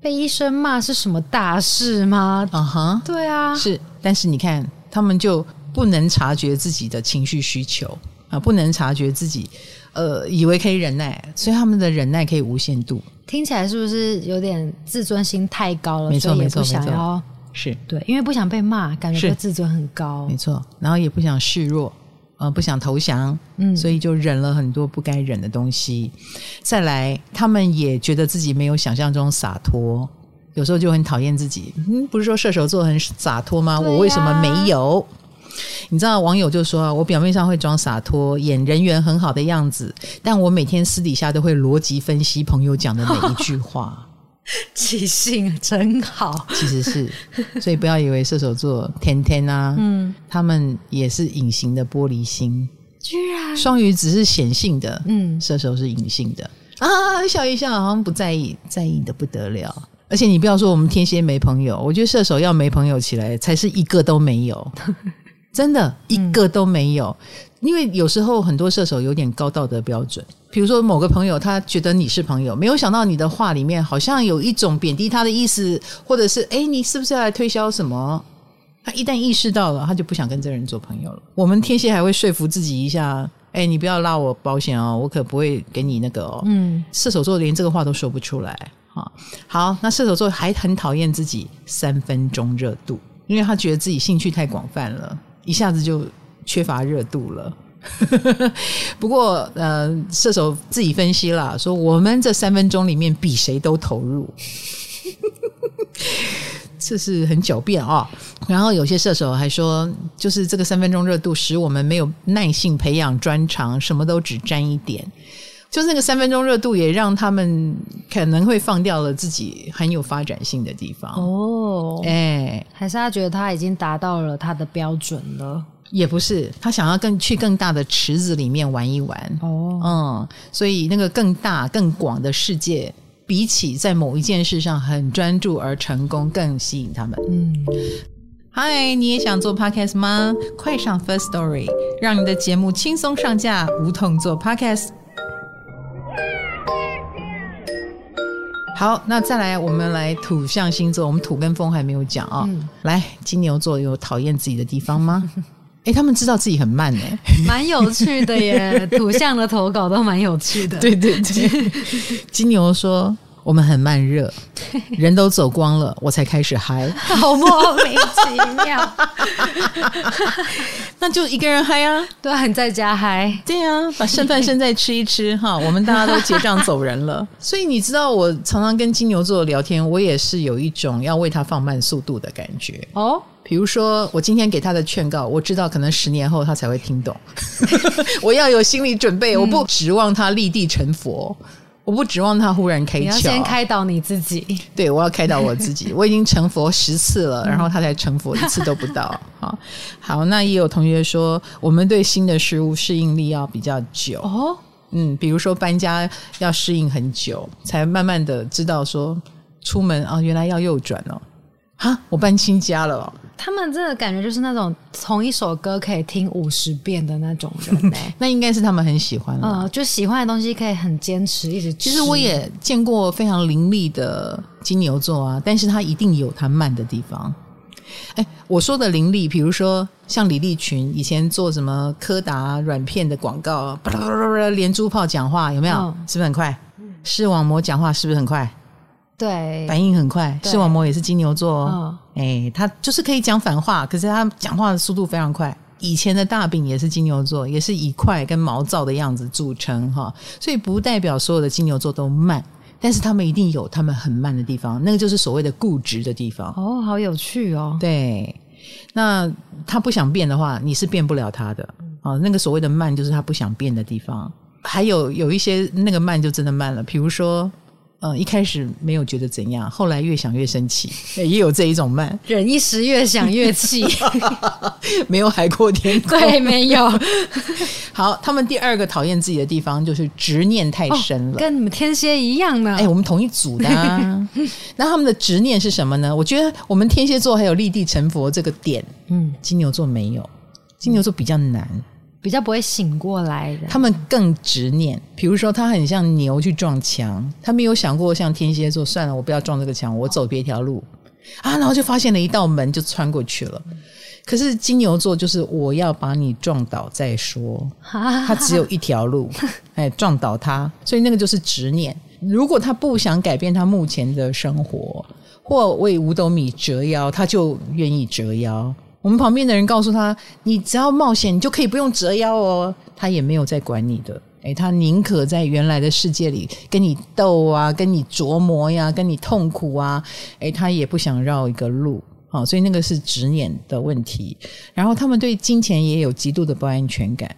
被医生骂是什么大事吗？啊哈，对啊，是。但是你看，他们就不能察觉自己的情绪需求啊，不能察觉自己，呃，以为可以忍耐，所以他们的忍耐可以无限度。听起来是不是有点自尊心太高了？没错，没错，没错。是对，因为不想被骂，感觉自尊很高，没错。然后也不想示弱，呃，不想投降，嗯，所以就忍了很多不该忍的东西。再来，他们也觉得自己没有想象中洒脱，有时候就很讨厌自己。嗯，不是说射手座很洒脱吗？啊、我为什么没有？你知道网友就说啊，我表面上会装洒脱，演人缘很好的样子，但我每天私底下都会逻辑分析朋友讲的每一句话。记性真好，其实是，所以不要以为射手座天天啊，嗯，他们也是隐形的玻璃心。居然。双鱼只是显性的，嗯，射手是隐性的。啊，笑一笑好像不在意，在意的不得了。而且你不要说我们天蝎没朋友，我觉得射手要没朋友起来，才是一个都没有，真的一个都没有。嗯、因为有时候很多射手有点高道德标准，比如说某个朋友他觉得你是朋友，没有想到你的话里面好像有一种贬低他的意思，或者是哎，你是不是要来推销什么？他一旦意识到了，他就不想跟这个人做朋友了。我们天蝎还会说服自己一下，哎，你不要拉我保险哦，我可不会给你那个哦。嗯，射手座连这个话都说不出来。哈，好，那射手座还很讨厌自己三分钟热度，因为他觉得自己兴趣太广泛了，一下子就缺乏热度了。不过，呃，射手自己分析了，说我们这三分钟里面比谁都投入。这是很狡辩啊、哦！然后有些射手还说，就是这个三分钟热度使我们没有耐性培养专长，什么都只沾一点。就是那个三分钟热度，也让他们可能会放掉了自己很有发展性的地方。哦，哎，还是他觉得他已经达到了他的标准了？也不是，他想要更去更大的池子里面玩一玩。哦，嗯，所以那个更大更广的世界。比起在某一件事上很专注而成功，更吸引他们。嗯，嗨，你也想做 podcast 吗？快上 First Story，让你的节目轻松上架，无痛做 podcast。好，那再来，我们来土象星座，我们土跟风还没有讲啊、哦。嗯、来，金牛座有讨厌自己的地方吗？哎，他们知道自己很慢哎，蛮有趣的耶。土象的投稿都蛮有趣的。对对对，金牛说我们很慢热，人都走光了，我才开始嗨，好莫名其妙。那就一个人嗨啊，对啊，你在家嗨，对啊，把剩饭剩菜吃一吃哈。我们大家都结账走人了，所以你知道，我常常跟金牛座聊天，我也是有一种要为他放慢速度的感觉哦。比如说，我今天给他的劝告，我知道可能十年后他才会听懂。我要有心理准备，我不指望他立地成佛，我不指望他忽然开窍。你要先开导你自己。对，我要开导我自己。我已经成佛十次了，然后他才成佛一次都不到。好，好，那也有同学说，我们对新的事物适应力要比较久。哦，嗯，比如说搬家要适应很久，才慢慢的知道说出门啊，原来要右转哦。哈，我搬新家了哦。他们真的感觉就是那种同一首歌可以听五十遍的那种人 那应该是他们很喜欢了。嗯，就喜欢的东西可以很坚持一直。其实我也见过非常伶俐的金牛座啊，但是他一定有他慢的地方。哎，我说的伶俐，比如说像李立群以前做什么柯达软片的广告，巴拉巴拉巴拉连珠炮讲话有没有？嗯、是不是很快？视网膜讲话是不是很快？对，反应很快。视网膜也是金牛座哦，哎、欸，他就是可以讲反话，可是他讲话的速度非常快。以前的大饼也是金牛座，也是以快跟毛躁的样子著称哈，所以不代表所有的金牛座都慢，但是他们一定有他们很慢的地方，那个就是所谓的固执的地方。哦，好有趣哦。对，那他不想变的话，你是变不了他的啊。那个所谓的慢，就是他不想变的地方。还有有一些那个慢就真的慢了，比如说。嗯，一开始没有觉得怎样，后来越想越生气，也有这一种慢，忍一时越想越气，没有海阔天空，对，没有。好，他们第二个讨厌自己的地方就是执念太深了，哦、跟你们天蝎一样呢。哎，我们同一组的、啊，那他们的执念是什么呢？我觉得我们天蝎座还有立地成佛这个点，嗯，金牛座没有，金牛座比较难。比较不会醒过来的，他们更执念。比如说，他很像牛去撞墙，他没有想过像天蝎座，算了，我不要撞这个墙，我走别条路啊，然后就发现了一道门，就穿过去了。可是金牛座就是我要把你撞倒再说，他只有一条路，哎，撞倒他，所以那个就是执念。如果他不想改变他目前的生活，或为五斗米折腰，他就愿意折腰。我们旁边的人告诉他：“你只要冒险，你就可以不用折腰哦。”他也没有在管你的，哎，他宁可在原来的世界里跟你斗啊，跟你琢磨呀，跟你痛苦啊，哎，他也不想绕一个路。好，所以那个是执念的问题。然后他们对金钱也有极度的不安全感，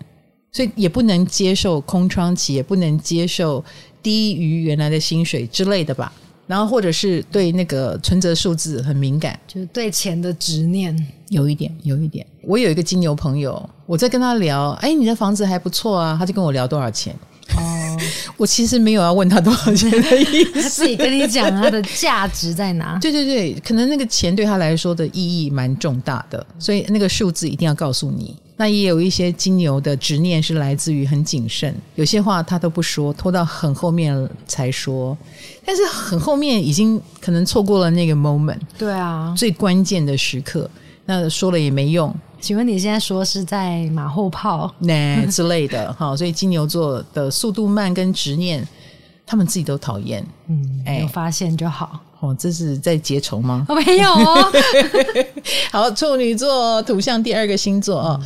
所以也不能接受空窗期，也不能接受低于原来的薪水之类的吧。然后或者是对那个存折数字很敏感，就是对钱的执念有一点，有一点。我有一个金牛朋友，我在跟他聊，哎，你的房子还不错啊，他就跟我聊多少钱。哦，我其实没有要问他多少钱的意思，他自己跟你讲他的价值在哪？对对对，可能那个钱对他来说的意义蛮重大的，所以那个数字一定要告诉你。那也有一些金牛的执念是来自于很谨慎，有些话他都不说，拖到很后面才说。但是很后面已经可能错过了那个 moment，对啊，最关键的时刻，那说了也没用。请问你现在说是在马后炮 那之类的哈？所以金牛座的速度慢跟执念，他们自己都讨厌。嗯，有发现就好。哦，这是在结仇吗？我没有哦。好，处女座土象第二个星座啊，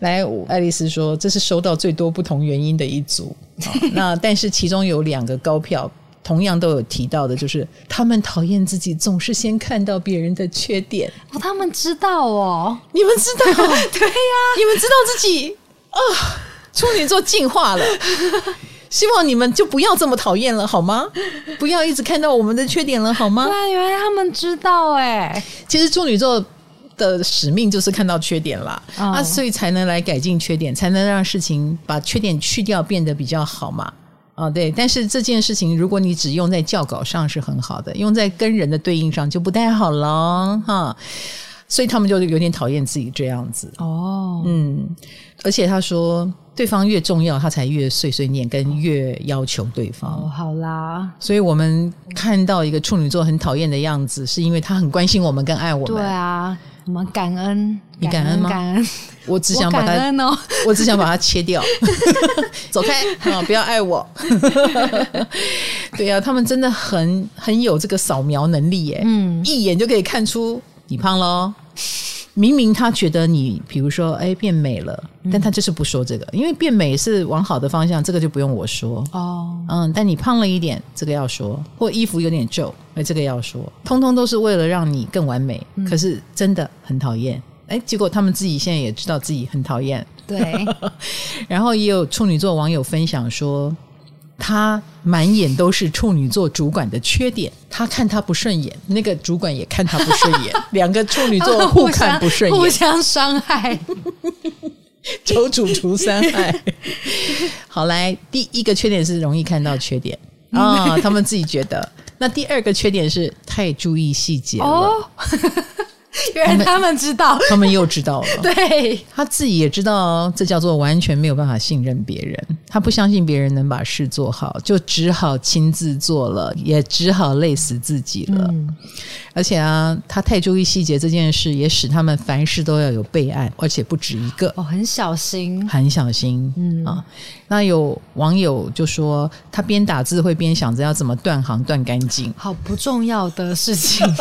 来，爱丽丝说这是收到最多不同原因的一组。那但是其中有两个高票。同样都有提到的，就是他们讨厌自己总是先看到别人的缺点。哦，他们知道哦，你们知道？对呀、啊，你们知道自己啊，处女座进化了。希望你们就不要这么讨厌了，好吗？不要一直看到我们的缺点了，好吗？对，原来他们知道哎。其实处女座的使命就是看到缺点啦，啊、哦，所以才能来改进缺点，才能让事情把缺点去掉，变得比较好嘛。啊、哦，对，但是这件事情，如果你只用在教稿上是很好的，用在跟人的对应上就不太好了哈。所以他们就有点讨厌自己这样子哦，嗯，而且他说，对方越重要，他才越碎碎念，跟越要求对方。哦，好啦，所以我们看到一个处女座很讨厌的样子，是因为他很关心我们，跟爱我们。对啊。我们感恩，你感恩吗？感恩，我只想把它，我，哦、我只想把它切掉，走开啊！不要爱我。对呀，啊，他们真的很很有这个扫描能力耶，嗯，一眼就可以看出你胖喽。明明他觉得你，比如说，哎，变美了，但他就是不说这个，因为变美是往好的方向，这个就不用我说哦。嗯，但你胖了一点，这个要说，或衣服有点皱，哎，这个要说，通通都是为了让你更完美。可是真的很讨厌，哎，结果他们自己现在也知道自己很讨厌。对，然后也有处女座网友分享说。他满眼都是处女座主管的缺点，他看他不顺眼，那个主管也看他不顺眼，两个处女座 互看不顺眼，互相伤害，求主除三害。好，来，第一个缺点是容易看到缺点啊、哦，他们自己觉得。那第二个缺点是太注意细节了。哦 原来他们知道，他们又知道了。对，他自己也知道，这叫做完全没有办法信任别人。他不相信别人能把事做好，就只好亲自做了，也只好累死自己了。嗯、而且啊，他太注意细节这件事，也使他们凡事都要有备案，而且不止一个。哦，很小心，很小心。嗯啊，那有网友就说，他边打字会边想着要怎么断行断干净。好不重要的事情。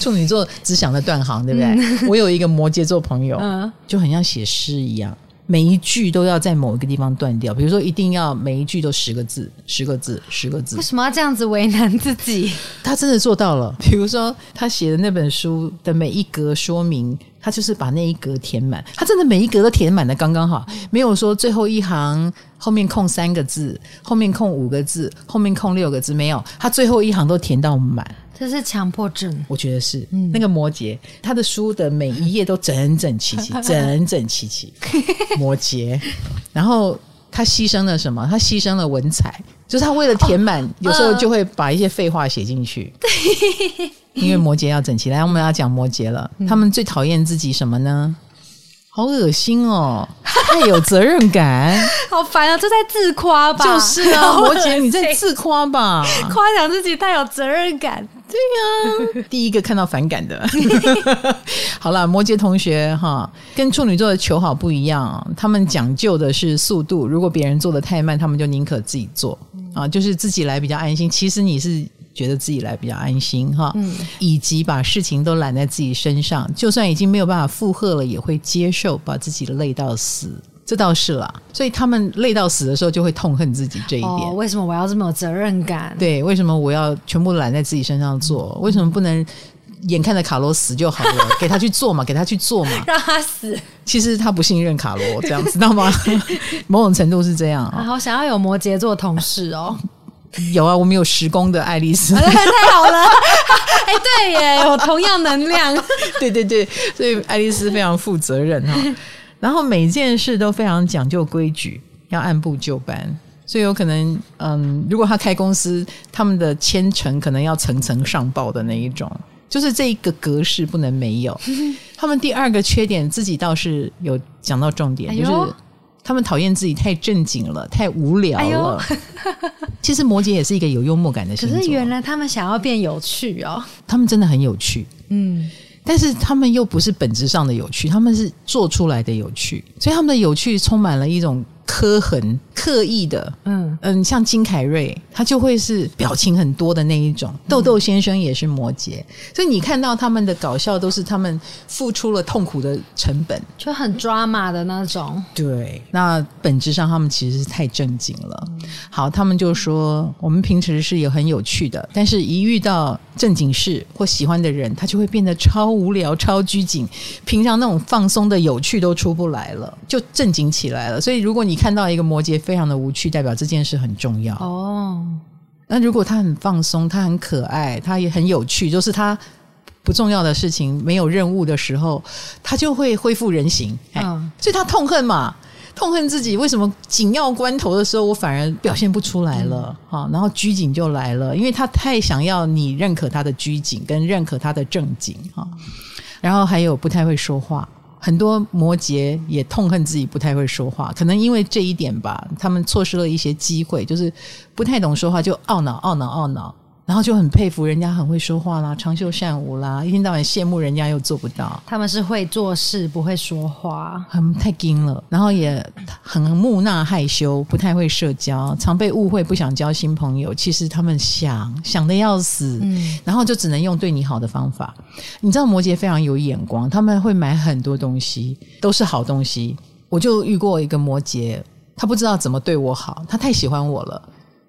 处女座只想着断行，对不对？嗯、我有一个摩羯座朋友，嗯、就很像写诗一样，每一句都要在某一个地方断掉。比如说，一定要每一句都十个字，十个字，十个字。为什么要这样子为难自己？他真的做到了。比如说，他写的那本书的每一格说明，他就是把那一格填满。他真的每一格都填满的刚刚好，没有说最后一行后面空三个字，后面空五个字，后面空六个字，没有。他最后一行都填到满。这是强迫症，我觉得是。嗯、那个摩羯，他的书的每一页都整整齐齐，整整齐齐。摩羯，然后他牺牲了什么？他牺牲了文采，就是他为了填满，哦、有时候就会把一些废话写进去。对，因为摩羯要整齐。来，我们要讲摩羯了。他们最讨厌自己什么呢？好恶心哦！太有责任感，好烦啊！这在自夸吧？就是啊，摩羯你 在自夸吧？夸奖自己太有责任感，对呀、啊。第一个看到反感的，好了，摩羯同学哈，跟处女座的求好不一样，他们讲究的是速度。如果别人做的太慢，他们就宁可自己做啊，就是自己来比较安心。其实你是。觉得自己来比较安心哈，嗯，以及把事情都揽在自己身上，就算已经没有办法负荷了，也会接受，把自己累到死。这倒是啦。所以他们累到死的时候，就会痛恨自己这一点。哦，为什么我要这么有责任感？对，为什么我要全部揽在自己身上做？为什么不能眼看着卡罗死就好了？给他去做嘛，给他去做嘛，让他死。其实他不信任卡罗，这样知道吗？某种程度是这样啊。好想要有摩羯座同事哦。有啊，我们有十宫的爱丽丝，太好了！哎，对耶，有同样能量。对对对，所以爱丽丝非常负责任哈。然后每件事都非常讲究规矩，要按部就班。所以有可能，嗯，如果他开公司，他们的签呈可能要层层上报的那一种，就是这一个格式不能没有。他们第二个缺点，自己倒是有讲到重点，就是。他们讨厌自己太正经了，太无聊了。哎、其实摩羯也是一个有幽默感的星座。可是原来他们想要变有趣哦，他们真的很有趣。嗯，但是他们又不是本质上的有趣，他们是做出来的有趣，所以他们的有趣充满了一种。刻痕刻意的，嗯。嗯，像金凯瑞，他就会是表情很多的那一种。豆豆先生也是摩羯，所以你看到他们的搞笑，都是他们付出了痛苦的成本，就很 drama 的那种。对，那本质上他们其实是太正经了。好，他们就说我们平时是有很有趣的，但是一遇到正经事或喜欢的人，他就会变得超无聊、超拘谨，平常那种放松的有趣都出不来了，就正经起来了。所以如果你看到一个摩羯非常的无趣，代表这件事很重要哦。那如果他很放松，他很可爱，他也很有趣，就是他不重要的事情、没有任务的时候，他就会恢复人形。嗯，所以他痛恨嘛，痛恨自己为什么紧要关头的时候，我反而表现不出来了。哈、嗯，然后拘谨就来了，因为他太想要你认可他的拘谨，跟认可他的正经。哈，然后还有不太会说话。很多摩羯也痛恨自己不太会说话，可能因为这一点吧，他们错失了一些机会，就是不太懂说话就懊恼、懊恼、懊恼。然后就很佩服人家很会说话啦，长袖善舞啦，一天到晚羡慕人家又做不到。他们是会做事不会说话，很太精了。然后也很木讷害羞，不太会社交，常被误会，不想交新朋友。其实他们想想的要死，嗯，然后就只能用对你好的方法。你知道摩羯非常有眼光，他们会买很多东西，都是好东西。我就遇过一个摩羯，他不知道怎么对我好，他太喜欢我了，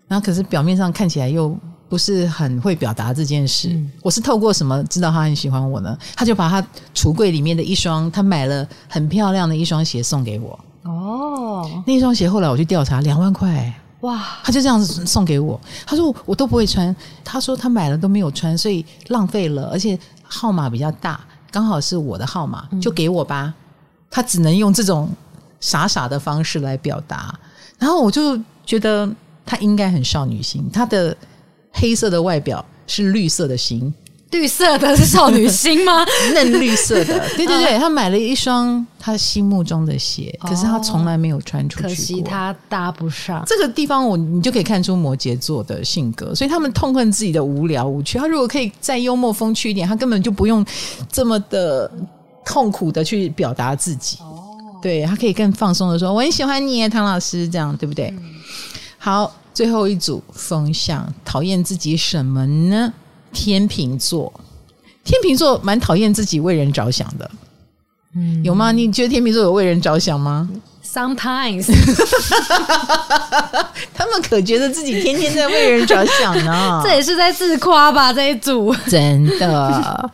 然后可是表面上看起来又。不是很会表达这件事，嗯、我是透过什么知道他很喜欢我呢？他就把他橱柜里面的一双他买了很漂亮的一双鞋送给我。哦，那一双鞋后来我去调查，两万块，哇！他就这样子送给我，他说我都不会穿，他说他买了都没有穿，所以浪费了，而且号码比较大，刚好是我的号码，就给我吧。嗯、他只能用这种傻傻的方式来表达，然后我就觉得他应该很少女心，他的。黑色的外表是绿色的心，绿色的是少女心吗？嫩绿色的，对对对，他买了一双他心目中的鞋，可是他从来没有穿出去过，可惜他搭不上。这个地方我你就可以看出摩羯座的性格，所以他们痛恨自己的无聊无趣。他如果可以再幽默风趣一点，他根本就不用这么的痛苦的去表达自己。哦，对，他可以更放松的说：“我很喜欢你，唐老师。”这样对不对？嗯、好。最后一组风象讨厌自己什么呢？天秤座，天秤座蛮讨厌自己为人着想的，嗯，有吗？你觉得天秤座有为人着想吗？Sometimes，他们可觉得自己天天在为人着想呢，这也是在自夸吧？这一组真的。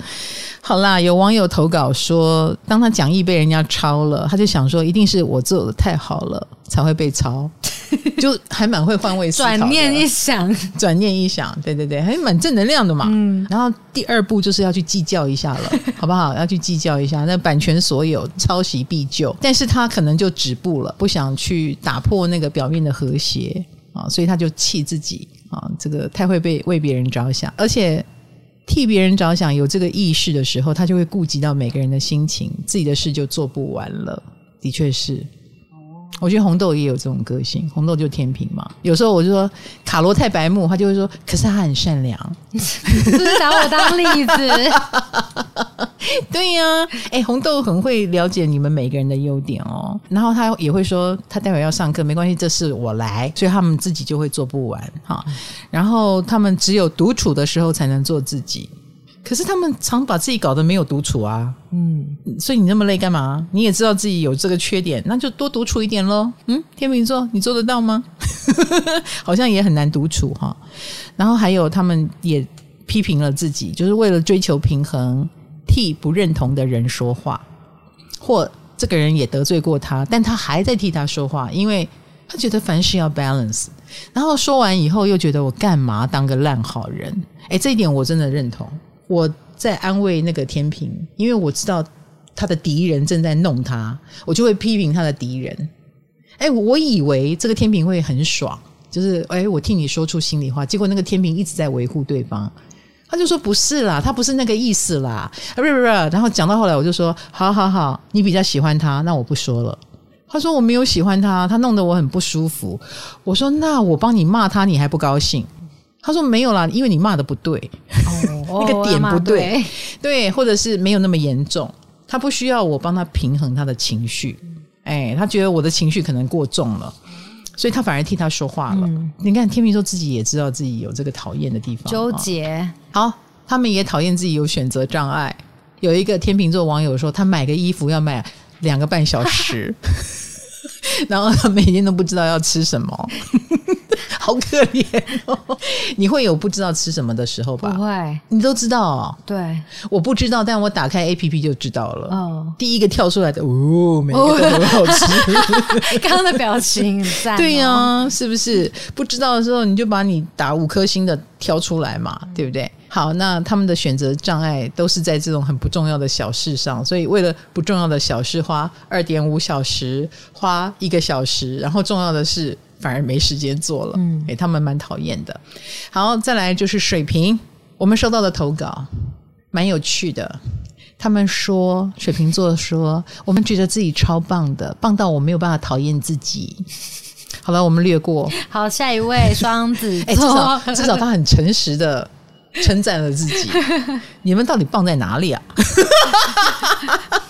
好啦，有网友投稿说，当他讲义被人家抄了，他就想说，一定是我做的太好了才会被抄，就还蛮会换位思考。转念一想，转念一想，对对对，还蛮正能量的嘛。嗯，然后第二步就是要去计较一下了，好不好？要去计较一下，那版权所有，抄袭必究。但是他可能就止步了，不想去打破那个表面的和谐啊，所以他就气自己啊，这个太会被为别人着想，而且。替别人着想，有这个意识的时候，他就会顾及到每个人的心情，自己的事就做不完了。的确是，我觉得红豆也有这种个性，红豆就天平嘛。有时候我就说卡罗太白目，他就会说，可是他很善良，不是拿我当例子。对呀、啊，哎，红豆很会了解你们每个人的优点哦。然后他也会说，他待会要上课，没关系，这事我来，所以他们自己就会做不完哈。然后他们只有独处的时候才能做自己，可是他们常把自己搞得没有独处啊。嗯，所以你那么累干嘛？你也知道自己有这个缺点，那就多独处一点喽。嗯，天秤座，你做得到吗？好像也很难独处哈。然后还有他们也批评了自己，就是为了追求平衡，替不认同的人说话，或这个人也得罪过他，但他还在替他说话，因为他觉得凡事要 balance。然后说完以后，又觉得我干嘛当个烂好人？诶，这一点我真的认同。我在安慰那个天平，因为我知道他的敌人正在弄他，我就会批评他的敌人。诶，我以为这个天平会很爽，就是诶，我替你说出心里话。结果那个天平一直在维护对方，他就说不是啦，他不是那个意思啦，啊不不。然后讲到后来，我就说好好好，你比较喜欢他，那我不说了。他说我没有喜欢他，他弄得我很不舒服。我说那我帮你骂他，你还不高兴？他说没有啦，因为你骂的不对，那个点不对，对，或者是没有那么严重。他不需要我帮他平衡他的情绪，哎，他觉得我的情绪可能过重了，所以他反而替他说话了。嗯、你看天秤座自己也知道自己有这个讨厌的地方，纠结。好，他们也讨厌自己有选择障碍。有一个天秤座网友说，他买个衣服要买两个半小时。然后他每天都不知道要吃什么，好可怜哦！你会有不知道吃什么的时候吧？不会，你都知道哦。对，我不知道，但我打开 APP 就知道了。哦，第一个跳出来的，哦，每个都很好吃。哦、刚刚的表情很赞、哦。对呀、啊，是不是？不知道的时候，你就把你打五颗星的挑出来嘛，对不对？好，那他们的选择障碍都是在这种很不重要的小事上，所以为了不重要的小事花二点五小时，花一个小时，然后重要的事反而没时间做了。嗯，诶，他们蛮讨厌的。好，再来就是水瓶，我们收到的投稿蛮有趣的。他们说水瓶座说，我们觉得自己超棒的，棒到我没有办法讨厌自己。好了，我们略过。好，下一位双子座，诶，至少至少他很诚实的。称赞了自己，你们到底棒在哪里啊？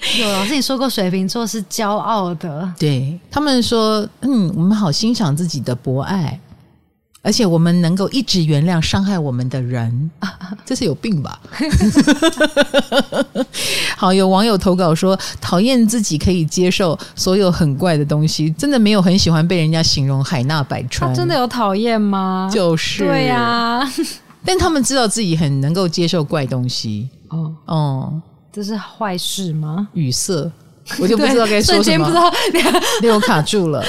有老师，你说过水瓶座是骄傲的，对他们说，嗯，我们好欣赏自己的博爱。而且我们能够一直原谅伤害我们的人，这是有病吧？好，有网友投稿说，讨厌自己可以接受所有很怪的东西，真的没有很喜欢被人家形容海纳百川。他真的有讨厌吗？就是，对呀、啊。但他们知道自己很能够接受怪东西。哦哦，这是坏事吗？语塞。我就不知道该说什么，不知道 被我卡住了。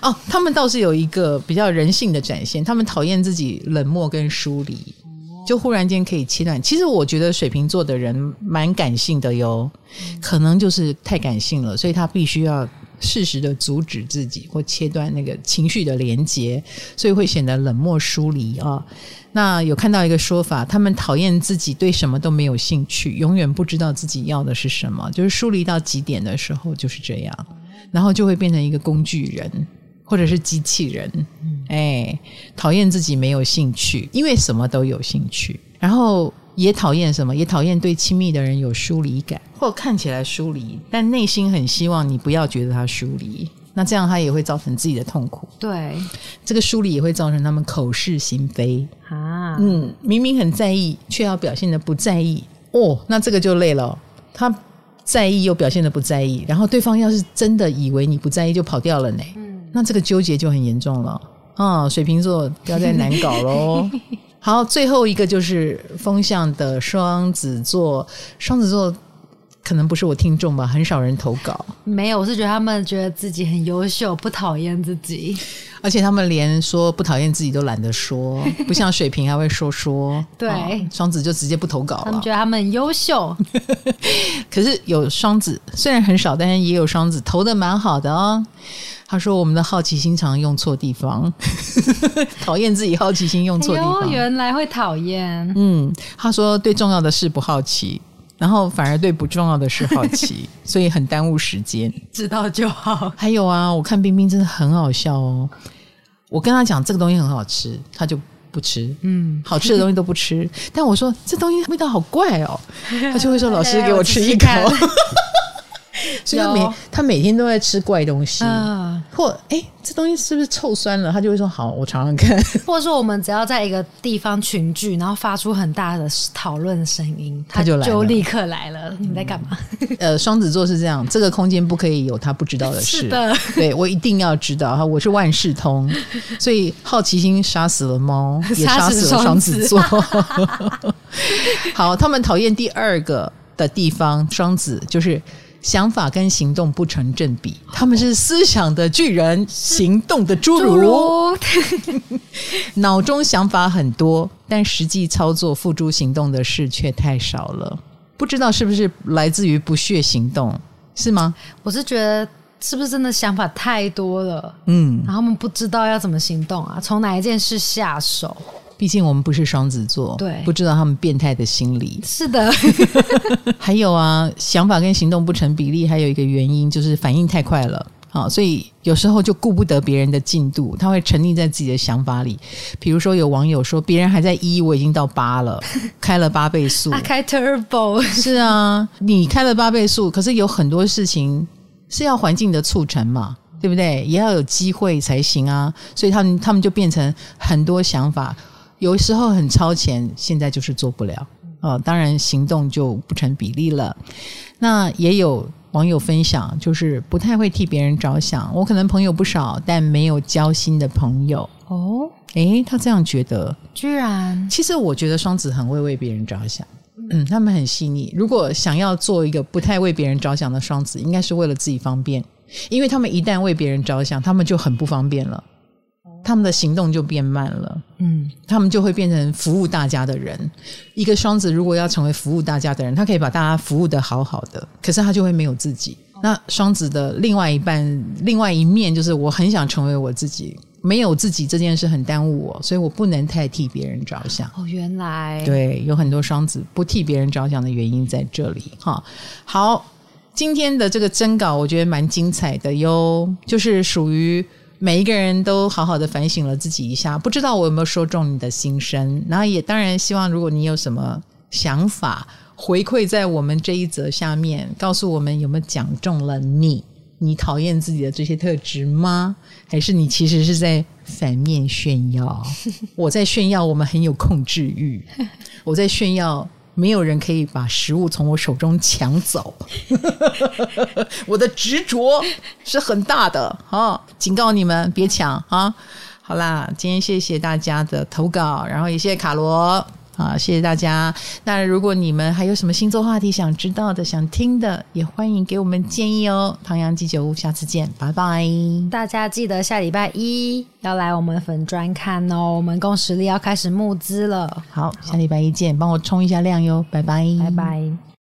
哦，他们倒是有一个比较人性的展现，他们讨厌自己冷漠跟疏离，就忽然间可以切断。其实我觉得水瓶座的人蛮感性的哟，可能就是太感性了，所以他必须要适时的阻止自己或切断那个情绪的连接，所以会显得冷漠疏离啊。那有看到一个说法，他们讨厌自己对什么都没有兴趣，永远不知道自己要的是什么，就是疏离到极点的时候就是这样，然后就会变成一个工具人或者是机器人。哎，讨厌自己没有兴趣，因为什么都有兴趣，然后也讨厌什么，也讨厌对亲密的人有疏离感，或看起来疏离，但内心很希望你不要觉得他疏离。那这样他也会造成自己的痛苦。对，这个疏离也会造成他们口是心非啊。嗯，明明很在意，却要表现的不在意。哦，那这个就累了。他在意又表现的不在意，然后对方要是真的以为你不在意就跑掉了呢？嗯，那这个纠结就很严重了啊。水瓶座不要再难搞喽。好，最后一个就是风向的双子座，双子座。可能不是我听众吧，很少人投稿。没有，我是觉得他们觉得自己很优秀，不讨厌自己，而且他们连说不讨厌自己都懒得说，不像水瓶还会说说。对，哦，双子就直接不投稿了。他们觉得他们很优秀，可是有双子，虽然很少，但是也有双子投的蛮好的哦。他说：“我们的好奇心常用错地方，讨厌自己好奇心用错地方。哎，原来会讨厌。嗯，他说对重要的事不好奇。”然后反而对不重要的事好奇，所以很耽误时间。知道就好。还有啊，我看冰冰真的很好笑哦。我跟他讲这个东西很好吃，他就不吃。嗯，好吃的东西都不吃。但我说这东西味道好怪哦，他就会说：“老师给我吃一口。” 所以他每他每天都在吃怪东西，啊或哎，这东西是不是臭酸了？他就会说好，我尝尝看。或者说我们只要在一个地方群聚，然后发出很大的讨论声音，他就就立刻来了。你们在干嘛？呃，双子座是这样，这个空间不可以有他不知道的事。是的，对我一定要知道哈，我是万事通，所以好奇心杀死了猫，也杀死了双子座。好，他们讨厌第二个的地方，双子就是。想法跟行动不成正比，他们是思想的巨人，行动的侏儒。脑中想法很多，但实际操作付诸行动的事却太少了。不知道是不是来自于不屑行动，是吗？我是觉得是不是真的想法太多了？嗯，然后他们不知道要怎么行动啊，从哪一件事下手？毕竟我们不是双子座，对，不知道他们变态的心理。是的，还有啊，想法跟行动不成比例，还有一个原因就是反应太快了啊，所以有时候就顾不得别人的进度，他会沉溺在自己的想法里。比如说，有网友说，别人还在一，我已经到八了，开了八倍速，他开 Turbo。是啊，你开了八倍速，可是有很多事情是要环境的促成嘛，对不对？也要有机会才行啊，所以他们他们就变成很多想法。有时候很超前，现在就是做不了呃。当然行动就不成比例了。那也有网友分享，就是不太会替别人着想。我可能朋友不少，但没有交心的朋友哦。诶，他这样觉得，居然？其实我觉得双子很会为别人着想，嗯，他们很细腻。如果想要做一个不太为别人着想的双子，应该是为了自己方便，因为他们一旦为别人着想，他们就很不方便了。他们的行动就变慢了，嗯，他们就会变成服务大家的人。一个双子如果要成为服务大家的人，他可以把大家服务的好好的，可是他就会没有自己。那双子的另外一半、另外一面就是，我很想成为我自己，没有自己这件事很耽误我，所以我不能太替别人着想。哦，原来对，有很多双子不替别人着想的原因在这里。哈，好，今天的这个征稿我觉得蛮精彩的哟，就是属于。每一个人都好好的反省了自己一下，不知道我有没有说中你的心声。然后也当然希望，如果你有什么想法回馈在我们这一则下面，告诉我们有没有讲中了你？你讨厌自己的这些特质吗？还是你其实是在反面炫耀？我在炫耀我们很有控制欲，我在炫耀。没有人可以把食物从我手中抢走，我的执着是很大的啊！警告你们别抢啊！好啦，今天谢谢大家的投稿，然后也谢谢卡罗。好，谢谢大家。那如果你们还有什么星座话题想知道的、想听的，也欢迎给我们建议哦。唐阳鸡酒屋，下次见，拜拜。大家记得下礼拜一要来我们粉专看哦。我们共识力要开始募资了。好，下礼拜一见，帮我冲一下量哟，拜拜，拜拜。